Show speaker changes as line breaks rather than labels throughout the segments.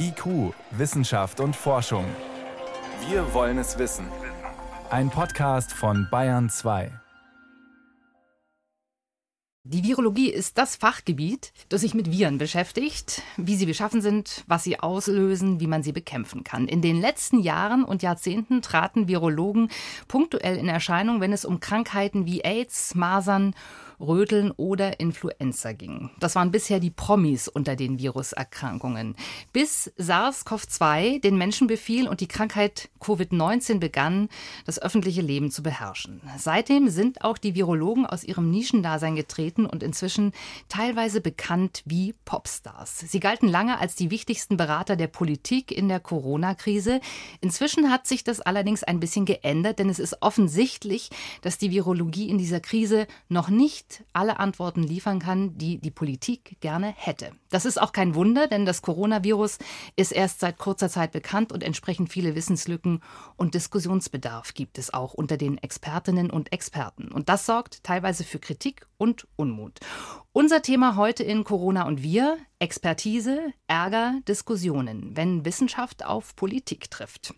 IQ, Wissenschaft und Forschung. Wir wollen es wissen. Ein Podcast von Bayern 2.
Die Virologie ist das Fachgebiet, das sich mit Viren beschäftigt, wie sie beschaffen sind, was sie auslösen, wie man sie bekämpfen kann. In den letzten Jahren und Jahrzehnten traten Virologen punktuell in Erscheinung, wenn es um Krankheiten wie AIDS, Masern Röteln oder Influenza ging. Das waren bisher die Promis unter den Viruserkrankungen. Bis SARS-CoV-2 den Menschen befiel und die Krankheit Covid-19 begann, das öffentliche Leben zu beherrschen. Seitdem sind auch die Virologen aus ihrem Nischendasein getreten und inzwischen teilweise bekannt wie Popstars. Sie galten lange als die wichtigsten Berater der Politik in der Corona-Krise. Inzwischen hat sich das allerdings ein bisschen geändert, denn es ist offensichtlich, dass die Virologie in dieser Krise noch nicht nicht alle Antworten liefern kann, die die Politik gerne hätte. Das ist auch kein Wunder, denn das Coronavirus ist erst seit kurzer Zeit bekannt und entsprechend viele Wissenslücken und Diskussionsbedarf gibt es auch unter den Expertinnen und Experten. Und das sorgt teilweise für Kritik und Unmut. Unser Thema heute in Corona und wir, Expertise, Ärger, Diskussionen, wenn Wissenschaft auf Politik trifft.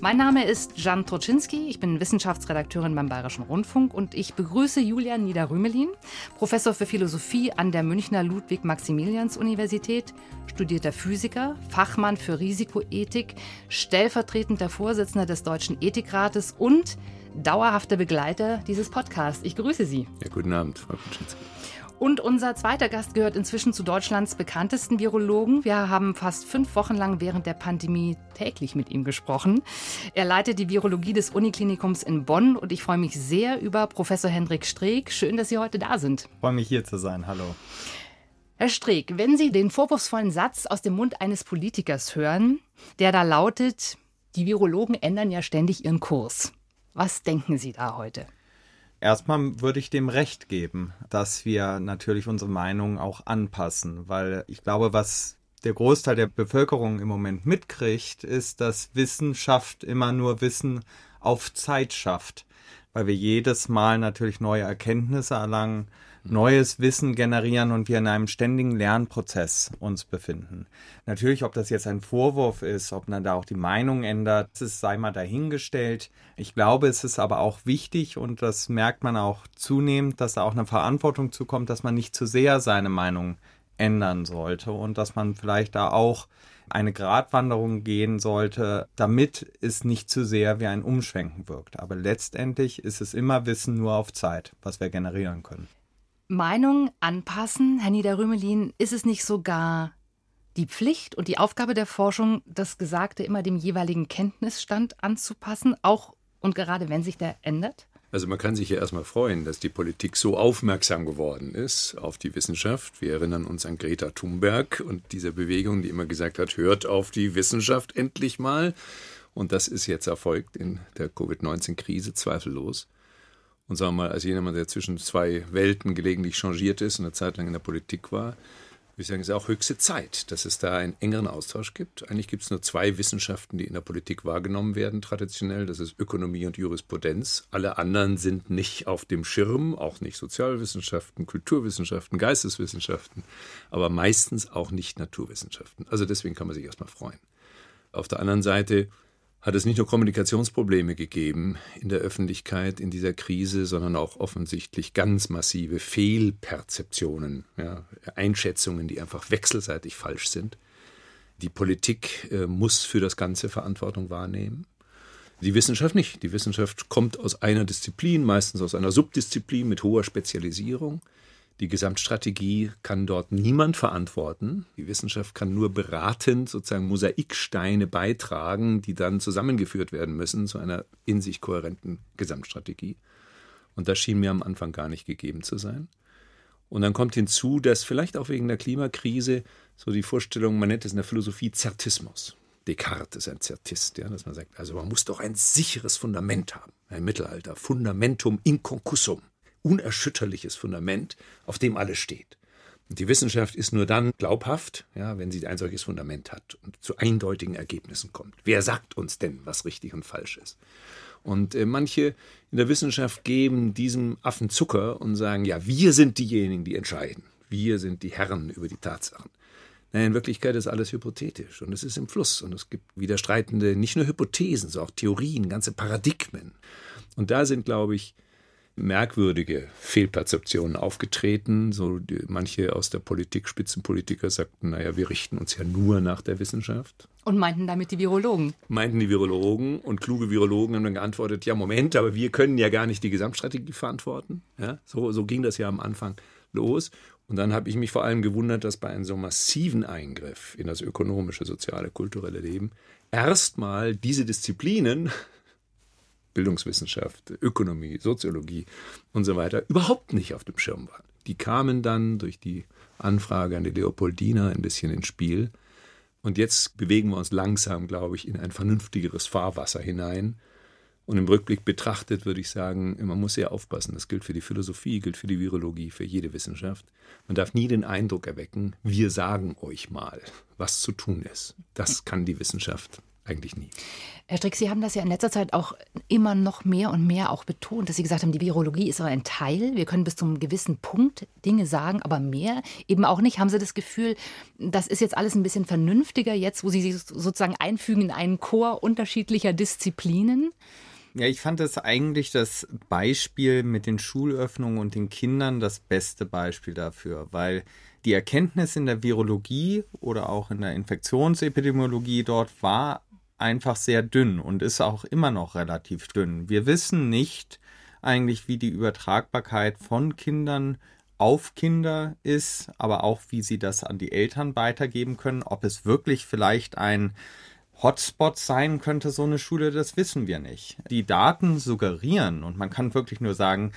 Mein Name ist Jan Troczynski, ich bin Wissenschaftsredakteurin beim Bayerischen Rundfunk und ich begrüße Julian Niederrümelin, Professor für Philosophie an der Münchner Ludwig-Maximilians-Universität, studierter Physiker, Fachmann für Risikoethik, stellvertretender Vorsitzender des Deutschen Ethikrates und dauerhafter Begleiter dieses Podcasts. Ich grüße Sie.
Ja, guten Abend, Frau Kuczynski.
Und unser zweiter Gast gehört inzwischen zu Deutschlands bekanntesten Virologen. Wir haben fast fünf Wochen lang während der Pandemie täglich mit ihm gesprochen. Er leitet die Virologie des Uniklinikums in Bonn und ich freue mich sehr über Professor Hendrik Streeck. Schön, dass Sie heute da sind.
Ich freue mich hier zu sein. Hallo.
Herr Streeck, wenn Sie den vorwurfsvollen Satz aus dem Mund eines Politikers hören, der da lautet, die Virologen ändern ja ständig ihren Kurs. Was denken Sie da heute?
Erstmal würde ich dem recht geben, dass wir natürlich unsere Meinung auch anpassen, weil ich glaube, was der Großteil der Bevölkerung im Moment mitkriegt, ist, dass Wissenschaft immer nur Wissen auf Zeit schafft, weil wir jedes Mal natürlich neue Erkenntnisse erlangen, neues Wissen generieren und wir in einem ständigen Lernprozess uns befinden. Natürlich, ob das jetzt ein Vorwurf ist, ob man da auch die Meinung ändert, das sei mal dahingestellt. Ich glaube, es ist aber auch wichtig und das merkt man auch zunehmend, dass da auch eine Verantwortung zukommt, dass man nicht zu sehr seine Meinung ändern sollte und dass man vielleicht da auch eine Gratwanderung gehen sollte, damit es nicht zu sehr wie ein Umschwenken wirkt. Aber letztendlich ist es immer Wissen nur auf Zeit, was wir generieren können.
Meinung anpassen, Herr Niederrümelin, ist es nicht sogar die Pflicht und die Aufgabe der Forschung, das Gesagte immer dem jeweiligen Kenntnisstand anzupassen, auch und gerade wenn sich der ändert?
Also man kann sich ja erstmal freuen, dass die Politik so aufmerksam geworden ist auf die Wissenschaft. Wir erinnern uns an Greta Thunberg und diese Bewegung, die immer gesagt hat, hört auf die Wissenschaft endlich mal. Und das ist jetzt erfolgt in der Covid-19-Krise, zweifellos. Und sagen wir mal, als jemand, der zwischen zwei Welten gelegentlich changiert ist und eine Zeit lang in der Politik war, würde ich sagen, es ist auch höchste Zeit, dass es da einen engeren Austausch gibt. Eigentlich gibt es nur zwei Wissenschaften, die in der Politik wahrgenommen werden, traditionell. Das ist Ökonomie und Jurisprudenz. Alle anderen sind nicht auf dem Schirm, auch nicht Sozialwissenschaften, Kulturwissenschaften, Geisteswissenschaften, aber meistens auch nicht Naturwissenschaften. Also deswegen kann man sich erstmal freuen. Auf der anderen Seite hat es nicht nur Kommunikationsprobleme gegeben in der Öffentlichkeit in dieser Krise, sondern auch offensichtlich ganz massive Fehlperzeptionen, ja, Einschätzungen, die einfach wechselseitig falsch sind. Die Politik äh, muss für das Ganze Verantwortung wahrnehmen. Die Wissenschaft nicht. Die Wissenschaft kommt aus einer Disziplin, meistens aus einer Subdisziplin mit hoher Spezialisierung. Die Gesamtstrategie kann dort niemand verantworten. Die Wissenschaft kann nur beratend sozusagen Mosaiksteine beitragen, die dann zusammengeführt werden müssen zu einer in sich kohärenten Gesamtstrategie. Und das schien mir am Anfang gar nicht gegeben zu sein. Und dann kommt hinzu, dass vielleicht auch wegen der Klimakrise so die Vorstellung, man nennt es in der Philosophie Zertismus. Descartes ist ein Zertist, ja, dass man sagt, also man muss doch ein sicheres Fundament haben. Ein Mittelalter, Fundamentum inconcussum unerschütterliches Fundament, auf dem alles steht. Und die Wissenschaft ist nur dann glaubhaft, ja, wenn sie ein solches Fundament hat und zu eindeutigen Ergebnissen kommt. Wer sagt uns denn, was richtig und falsch ist? Und äh, manche in der Wissenschaft geben diesem Affen Zucker und sagen, ja, wir sind diejenigen, die entscheiden. Wir sind die Herren über die Tatsachen. Naja, in Wirklichkeit ist alles hypothetisch und es ist im Fluss und es gibt widerstreitende, nicht nur Hypothesen, sondern auch Theorien, ganze Paradigmen. Und da sind, glaube ich, merkwürdige Fehlperzeptionen aufgetreten. So die, manche aus der Politik, Spitzenpolitiker sagten, naja, wir richten uns ja nur nach der Wissenschaft.
Und meinten damit die Virologen.
Meinten die Virologen und kluge Virologen haben dann geantwortet, ja Moment, aber wir können ja gar nicht die Gesamtstrategie verantworten. Ja, so, so ging das ja am Anfang los. Und dann habe ich mich vor allem gewundert, dass bei einem so massiven Eingriff in das ökonomische, soziale, kulturelle Leben erstmal diese Disziplinen Bildungswissenschaft, Ökonomie, Soziologie und so weiter überhaupt nicht auf dem Schirm waren. Die kamen dann durch die Anfrage an die Leopoldina ein bisschen ins Spiel. Und jetzt bewegen wir uns langsam, glaube ich, in ein vernünftigeres Fahrwasser hinein. Und im Rückblick betrachtet würde ich sagen, man muss sehr aufpassen. Das gilt für die Philosophie, gilt für die Virologie, für jede Wissenschaft. Man darf nie den Eindruck erwecken, wir sagen euch mal, was zu tun ist. Das kann die Wissenschaft eigentlich nie.
Herr Strick, Sie haben das ja in letzter Zeit auch immer noch mehr und mehr auch betont, dass Sie gesagt haben, die Virologie ist aber ein Teil. Wir können bis zu einem gewissen Punkt Dinge sagen, aber mehr eben auch nicht. Haben Sie das Gefühl, das ist jetzt alles ein bisschen vernünftiger jetzt, wo Sie sich sozusagen einfügen in einen Chor unterschiedlicher Disziplinen?
Ja, ich fand das eigentlich das Beispiel mit den Schulöffnungen und den Kindern das beste Beispiel dafür, weil die Erkenntnis in der Virologie oder auch in der Infektionsepidemiologie dort war einfach sehr dünn und ist auch immer noch relativ dünn. Wir wissen nicht eigentlich, wie die Übertragbarkeit von Kindern auf Kinder ist, aber auch wie sie das an die Eltern weitergeben können. Ob es wirklich vielleicht ein Hotspot sein könnte, so eine Schule, das wissen wir nicht. Die Daten suggerieren, und man kann wirklich nur sagen,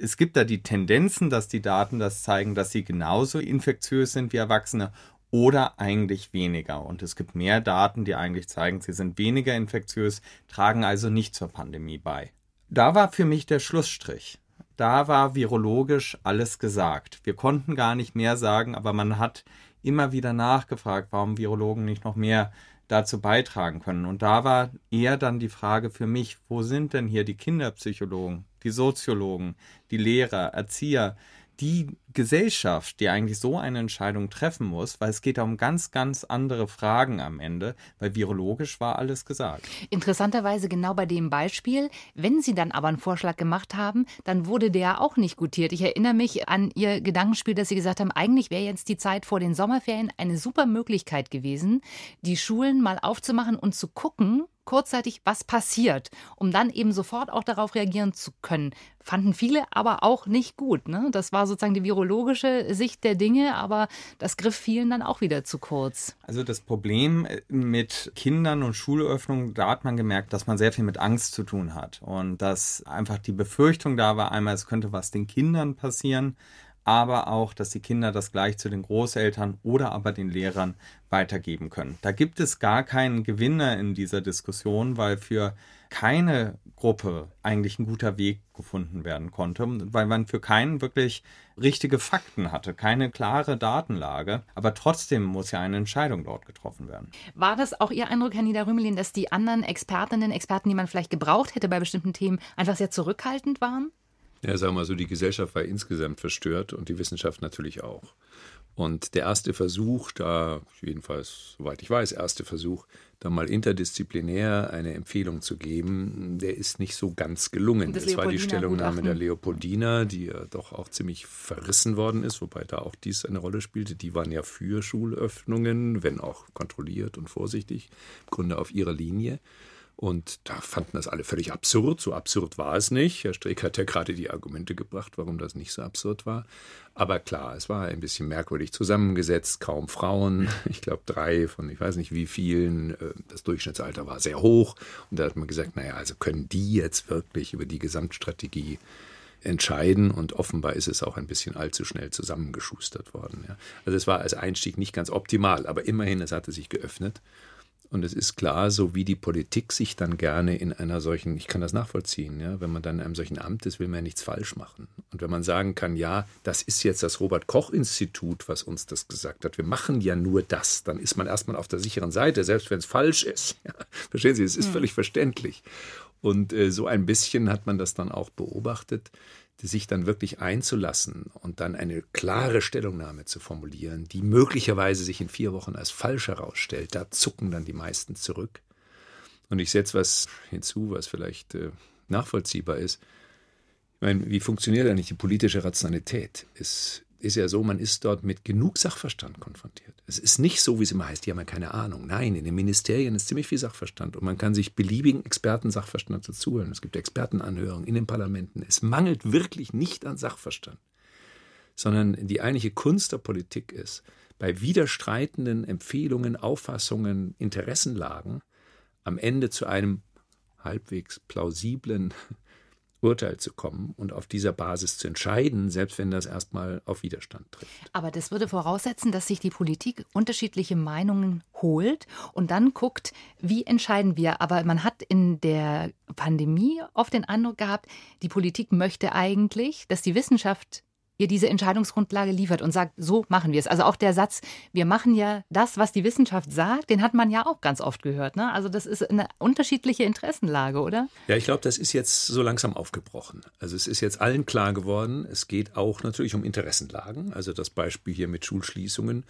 es gibt da die Tendenzen, dass die Daten das zeigen, dass sie genauso infektiös sind wie Erwachsene oder eigentlich weniger. Und es gibt mehr Daten, die eigentlich zeigen, sie sind weniger infektiös, tragen also nicht zur Pandemie bei. Da war für mich der Schlussstrich. Da war virologisch alles gesagt. Wir konnten gar nicht mehr sagen, aber man hat immer wieder nachgefragt, warum Virologen nicht noch mehr dazu beitragen können. Und da war eher dann die Frage für mich, wo sind denn hier die Kinderpsychologen, die Soziologen, die Lehrer, Erzieher, die Gesellschaft, die eigentlich so eine Entscheidung treffen muss, weil es geht um ganz, ganz andere Fragen am Ende, weil virologisch war alles gesagt.
Interessanterweise genau bei dem Beispiel, wenn Sie dann aber einen Vorschlag gemacht haben, dann wurde der auch nicht gutiert. Ich erinnere mich an Ihr Gedankenspiel, dass Sie gesagt haben, eigentlich wäre jetzt die Zeit vor den Sommerferien eine super Möglichkeit gewesen, die Schulen mal aufzumachen und zu gucken, kurzzeitig, was passiert, um dann eben sofort auch darauf reagieren zu können. Fanden viele aber auch nicht gut. Ne? Das war sozusagen die virologische Sicht der Dinge, aber das griff vielen dann auch wieder zu kurz.
Also das Problem äh, mit Kindern und Schulöffnungen, da hat man gemerkt, dass man sehr viel mit Angst zu tun hat und dass einfach die Befürchtung da war, einmal es könnte was den Kindern passieren, aber auch, dass die Kinder das gleich zu den Großeltern oder aber den Lehrern weitergeben können. Da gibt es gar keinen Gewinner in dieser Diskussion, weil für keine Gruppe eigentlich ein guter Weg gefunden werden konnte, weil man für keinen wirklich richtige Fakten hatte, keine klare Datenlage. Aber trotzdem muss ja eine Entscheidung dort getroffen werden.
War das auch Ihr Eindruck, Herr Niederrümelin, dass die anderen Expertinnen, Experten, die man vielleicht gebraucht hätte bei bestimmten Themen, einfach sehr zurückhaltend waren?
Ja, sagen wir mal so, die Gesellschaft war insgesamt verstört und die Wissenschaft natürlich auch. Und der erste Versuch, da, jedenfalls, soweit ich weiß, erste Versuch, da mal interdisziplinär eine Empfehlung zu geben, der ist nicht so ganz gelungen. Das, das war die Stellungnahme der Leopoldina, die ja doch auch ziemlich verrissen worden ist, wobei da auch dies eine Rolle spielte. Die waren ja für Schulöffnungen, wenn auch kontrolliert und vorsichtig, im Grunde auf ihrer Linie. Und da fanden das alle völlig absurd. So absurd war es nicht. Herr Streeck hat ja gerade die Argumente gebracht, warum das nicht so absurd war. Aber klar, es war ein bisschen merkwürdig zusammengesetzt. Kaum Frauen. Ich glaube, drei von ich weiß nicht wie vielen. Äh, das Durchschnittsalter war sehr hoch. Und da hat man gesagt, naja, also können die jetzt wirklich über die Gesamtstrategie entscheiden und offenbar ist es auch ein bisschen allzu schnell zusammengeschustert worden. Ja. Also es war als Einstieg nicht ganz optimal, aber immerhin, es hatte sich geöffnet Und es ist klar, so wie die Politik sich dann gerne in einer solchen, ich kann das nachvollziehen, ja, wenn man dann in einem solchen Amt ist, will man ja nichts falsch machen. Und wenn man sagen kann, ja, das ist jetzt das Robert-Koch-Institut, was uns das gesagt hat, wir machen ja nur das, dann ist man erstmal auf der sicheren Seite, selbst wenn es falsch ist. Ja, verstehen Sie, es ist mhm. völlig verständlich. Und äh, so ein bisschen hat man das dann auch beobachtet sich dann wirklich einzulassen und dann eine klare Stellungnahme zu formulieren, die möglicherweise sich in vier Wochen als falsch herausstellt, da zucken dann die meisten zurück. Und ich setze was hinzu, was vielleicht äh, nachvollziehbar ist. Ich meine, wie funktioniert eigentlich die politische Rationalität? Es ist ja so, man ist dort mit genug Sachverstand konfrontiert. Es ist nicht so, wie es immer heißt, die haben ja keine Ahnung. Nein, in den Ministerien ist ziemlich viel Sachverstand und man kann sich beliebigen Experten Sachverstand dazu holen. Es gibt Expertenanhörungen in den Parlamenten. Es mangelt wirklich nicht an Sachverstand, sondern die eigentliche Kunst der Politik ist, bei widerstreitenden Empfehlungen, Auffassungen, Interessenlagen am Ende zu einem halbwegs plausiblen Urteil zu kommen und auf dieser Basis zu entscheiden, selbst wenn das erstmal auf Widerstand trifft.
Aber das würde voraussetzen, dass sich die Politik unterschiedliche Meinungen holt und dann guckt, wie entscheiden wir. Aber man hat in der Pandemie oft den Eindruck gehabt, die Politik möchte eigentlich, dass die Wissenschaft ihr diese Entscheidungsgrundlage liefert und sagt, so machen wir es. Also auch der Satz, wir machen ja das, was die Wissenschaft sagt, den hat man ja auch ganz oft gehört. Ne? Also das ist eine unterschiedliche Interessenlage, oder?
Ja, ich glaube, das ist jetzt so langsam aufgebrochen. Also es ist jetzt allen klar geworden, es geht auch natürlich um Interessenlagen. Also das Beispiel hier mit Schulschließungen.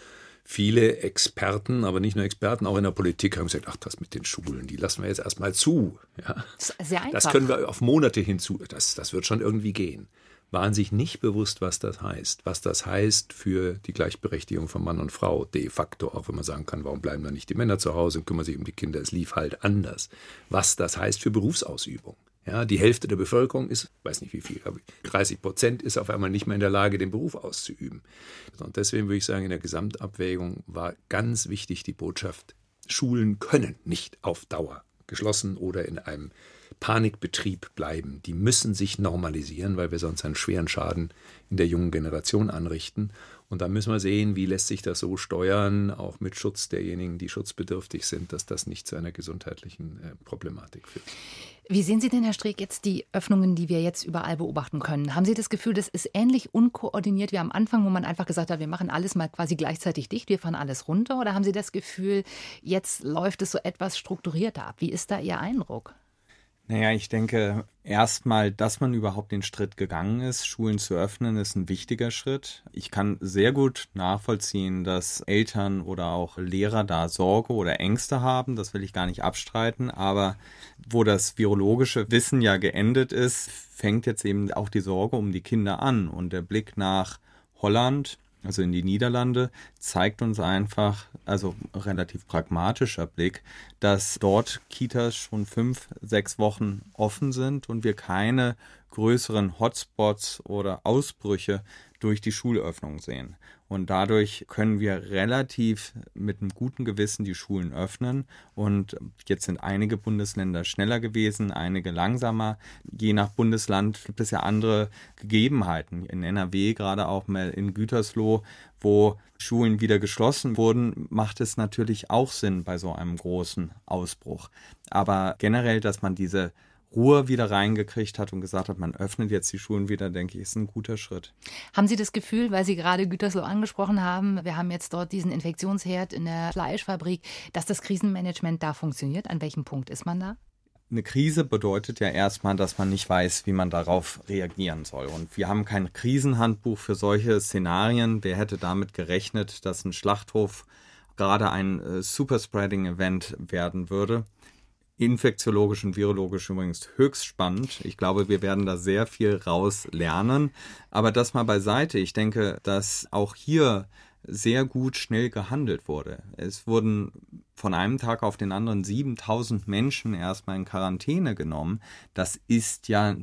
Viele Experten, aber nicht nur Experten, auch in der Politik haben gesagt, ach, das mit den Schulen, die lassen wir jetzt erstmal zu. Ja. Das, einfach. das können wir auf Monate hinzu, das, das wird schon irgendwie gehen waren sich nicht bewusst, was das heißt. Was das heißt für die Gleichberechtigung von Mann und Frau, de facto, auch wenn man sagen kann, warum bleiben dann nicht die Männer zu Hause und kümmern sich um die Kinder, es lief halt anders. Was das heißt für Berufsausübung. Ja, die Hälfte der Bevölkerung ist, weiß nicht wie viel, aber 30 Prozent ist auf einmal nicht mehr in der Lage, den Beruf auszuüben. Und deswegen würde ich sagen, in der Gesamtabwägung war ganz wichtig die Botschaft, Schulen können nicht auf Dauer geschlossen oder in einem Panikbetrieb bleiben. Die müssen sich normalisieren, weil wir sonst einen schweren Schaden in der jungen Generation anrichten. Und da müssen wir sehen, wie lässt sich das so steuern, auch mit Schutz derjenigen, die schutzbedürftig sind, dass das nicht zu einer gesundheitlichen äh, Problematik führt.
Wie sehen Sie denn, Herr Streeck, jetzt die Öffnungen, die wir jetzt überall beobachten können? Haben Sie das Gefühl, das ist ähnlich unkoordiniert wie am Anfang, wo man einfach gesagt hat, wir machen alles mal quasi gleichzeitig dicht, wir fahren alles runter? Oder haben Sie das Gefühl, jetzt läuft es so etwas strukturierter ab? Wie ist da Ihr Eindruck?
Naja, ich denke erstmal, dass man überhaupt den Schritt gegangen ist, Schulen zu öffnen, ist ein wichtiger Schritt. Ich kann sehr gut nachvollziehen, dass Eltern oder auch Lehrer da Sorge oder Ängste haben. Das will ich gar nicht abstreiten. Aber wo das virologische Wissen ja geendet ist, fängt jetzt eben auch die Sorge um die Kinder an. Und der Blick nach Holland, also in die Niederlande, zeigt uns einfach, also relativ pragmatischer Blick, dass dort Kitas schon fünf, sechs Wochen offen sind und wir keine größeren Hotspots oder Ausbrüche durch die Schulöffnung sehen. Und dadurch können wir relativ mit einem guten Gewissen die Schulen öffnen. Und jetzt sind einige Bundesländer schneller gewesen, einige langsamer. Je nach Bundesland gibt es ja andere Gegebenheiten. In NRW, gerade auch mal in Gütersloh, wo Schulen wieder geschlossen wurden, macht es natürlich auch Sinn bei so einem großen Ausbruch. Aber generell, dass man diese Ruhe wieder reingekriegt hat und gesagt hat, man öffnet jetzt die Schulen wieder, denke ich, ist ein guter Schritt.
Haben Sie das Gefühl, weil Sie gerade Gütersloh angesprochen haben, wir haben jetzt dort diesen Infektionsherd in der Fleischfabrik, dass das Krisenmanagement da funktioniert? An welchem Punkt ist man da?
Eine Krise bedeutet ja erstmal, dass man nicht weiß, wie man darauf reagieren soll. Und wir haben kein Krisenhandbuch für solche Szenarien. Wer hätte damit gerechnet, dass ein Schlachthof gerade ein äh, Superspreading-Event werden würde? Infektiologisch und virologisch übrigens höchst spannend. Ich glaube, wir werden da sehr viel raus lernen. Aber das mal beiseite. Ich denke, dass auch hier sehr gut schnell gehandelt wurde. Es wurden von einem Tag auf den anderen 7000 Menschen erstmal in Quarantäne genommen. Das ist ja äh,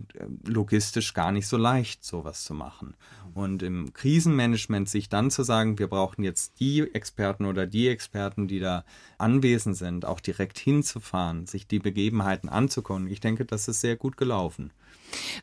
logistisch gar nicht so leicht, sowas zu machen. Und im Krisenmanagement sich dann zu sagen, wir brauchen jetzt die Experten oder die Experten, die da anwesend sind, auch direkt hinzufahren, sich die Begebenheiten anzukommen. Ich denke, das ist sehr gut gelaufen.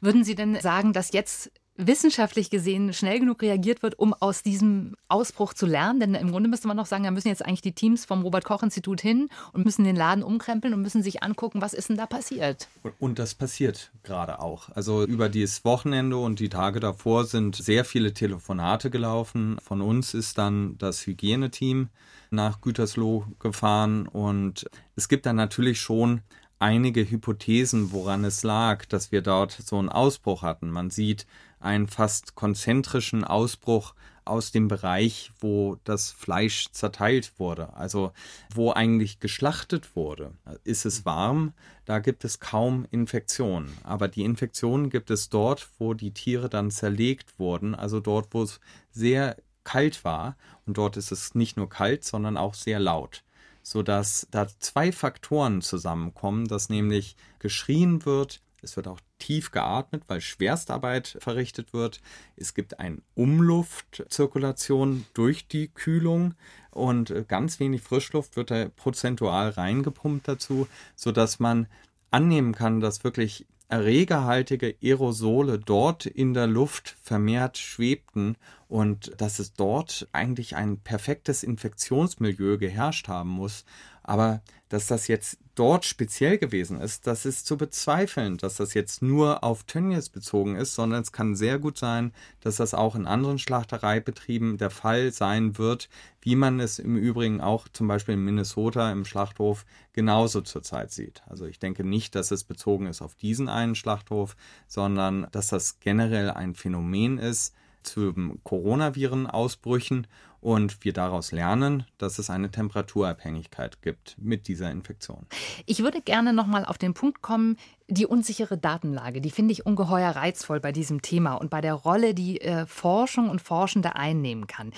Würden Sie denn sagen, dass jetzt wissenschaftlich gesehen schnell genug reagiert wird, um aus diesem Ausbruch zu lernen? Denn im Grunde müsste man noch sagen, da müssen jetzt eigentlich die Teams vom Robert-Koch-Institut hin und müssen den Laden umkrempeln und müssen sich angucken, was ist denn da passiert?
Und das passiert gerade auch. Also über dieses Wochenende und die Tage davor sind sehr viele Telefonate gelaufen. Von uns ist dann das Hygieneteam nach Gütersloh gefahren und es gibt dann natürlich schon einige Hypothesen, woran es lag, dass wir dort so einen Ausbruch hatten. Man sieht einen fast konzentrischen Ausbruch aus dem Bereich, wo das Fleisch zerteilt wurde, also wo eigentlich geschlachtet wurde. Ist es warm, da gibt es kaum Infektionen. Aber die Infektionen gibt es dort, wo die Tiere dann zerlegt wurden, also dort, wo es sehr kalt war. Und dort ist es nicht nur kalt, sondern auch sehr laut sodass da zwei Faktoren zusammenkommen, dass nämlich geschrien wird, es wird auch tief geatmet, weil Schwerstarbeit verrichtet wird. Es gibt eine Umluftzirkulation durch die Kühlung und ganz wenig Frischluft wird da prozentual reingepumpt dazu, sodass man annehmen kann, dass wirklich erregerhaltige Aerosole dort in der Luft vermehrt schwebten und dass es dort eigentlich ein perfektes Infektionsmilieu geherrscht haben muss. Aber dass das jetzt dort speziell gewesen ist, das ist zu bezweifeln, dass das jetzt nur auf Tönnies bezogen ist, sondern es kann sehr gut sein, dass das auch in anderen Schlachtereibetrieben der Fall sein wird, wie man es im Übrigen auch zum Beispiel in Minnesota im Schlachthof genauso zurzeit sieht. Also ich denke nicht, dass es bezogen ist auf diesen einen Schlachthof, sondern dass das generell ein Phänomen ist zu Coronaviren-Ausbrüchen und wir daraus lernen, dass es eine Temperaturabhängigkeit gibt mit dieser Infektion.
Ich würde gerne noch mal auf den Punkt kommen, die unsichere Datenlage, die finde ich ungeheuer reizvoll bei diesem Thema und bei der Rolle, die äh, Forschung und Forschende einnehmen kann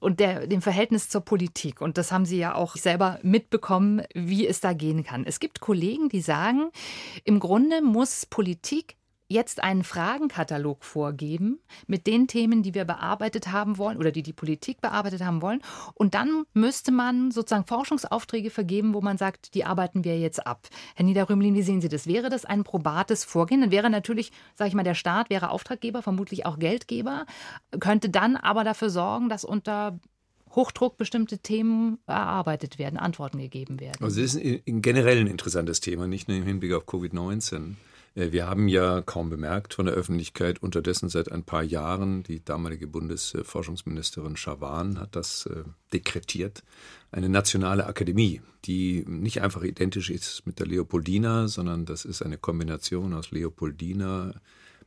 und der, dem Verhältnis zur Politik. Und das haben Sie ja auch selber mitbekommen, wie es da gehen kann. Es gibt Kollegen, die sagen, im Grunde muss Politik jetzt einen Fragenkatalog vorgeben mit den Themen, die wir bearbeitet haben wollen oder die die Politik bearbeitet haben wollen. Und dann müsste man sozusagen Forschungsaufträge vergeben, wo man sagt, die arbeiten wir jetzt ab. Herr Niederrümlin, wie sehen Sie das? Wäre das ein probates Vorgehen? Dann wäre natürlich, sage ich mal, der Staat wäre Auftraggeber, vermutlich auch Geldgeber, könnte dann aber dafür sorgen, dass unter Hochdruck bestimmte Themen erarbeitet werden, Antworten gegeben werden.
Also das ist generell ein interessantes Thema, nicht nur im Hinblick auf Covid-19. Äh, wir haben ja kaum bemerkt von der Öffentlichkeit unterdessen seit ein paar Jahren, die damalige Bundesforschungsministerin Schawan hat das äh, dekretiert, eine nationale Akademie, die nicht einfach identisch ist mit der Leopoldina, sondern das ist eine Kombination aus Leopoldina,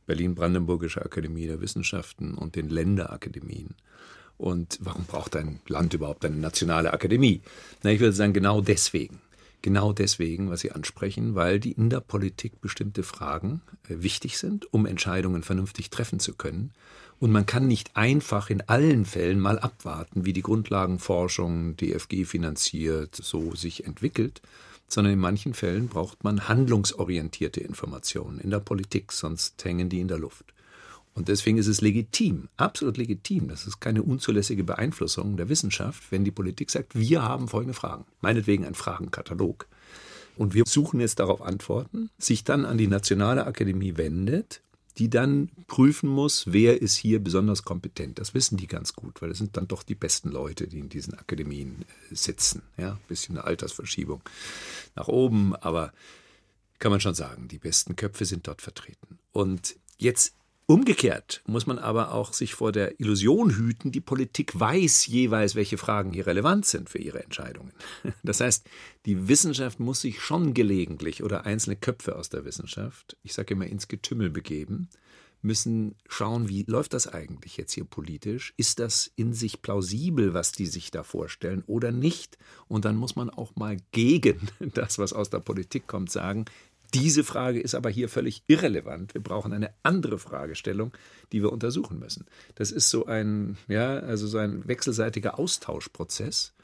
Berlin-Brandenburgische Akademie der Wissenschaften und den Länderakademien. Und warum braucht ein Land überhaupt eine nationale Akademie? Na, ich würde sagen, genau deswegen. Genau deswegen, was Sie ansprechen, weil die in der Politik bestimmte Fragen äh, wichtig sind, um Entscheidungen vernünftig treffen zu können. Und man kann nicht einfach in allen Fällen mal abwarten, wie die Grundlagenforschung, DFG finanziert, so sich entwickelt, sondern in manchen Fällen braucht man handlungsorientierte Informationen in der Politik, sonst hängen die in der Luft. Und deswegen ist es legitim, absolut legitim, das ist keine unzulässige Beeinflussung der Wissenschaft, wenn die Politik sagt, wir haben folgende Fragen, meinetwegen ein Fragenkatalog. Und wir suchen jetzt darauf Antworten, sich dann an die Nationale Akademie wendet, die dann prüfen muss, wer ist hier besonders kompetent. Das wissen die ganz gut, weil es sind dann doch die besten Leute, die in diesen Akademien äh, sitzen. Ja, ein bisschen eine Altersverschiebung nach oben, aber kann man schon sagen, die besten Köpfe sind dort vertreten. Und jetzt Umgekehrt muss man aber auch sich vor der Illusion hüten, die Politik weiß jeweils, welche Fragen hier relevant sind für ihre Entscheidungen. Das heißt, die Wissenschaft muss sich schon gelegentlich oder einzelne Köpfe aus der Wissenschaft, ich sage immer, ins Getümmel begeben, müssen schauen, wie läuft das eigentlich jetzt hier politisch? Ist das in sich plausibel, was die sich da vorstellen oder nicht? Und dann muss man auch mal gegen das, was aus der Politik kommt, sagen, diese Frage ist aber hier völlig irrelevant. Wir brauchen eine andere Fragestellung, die wir untersuchen müssen. Das ist so ein, ja, also so ein wechselseitiger Austauschprozess.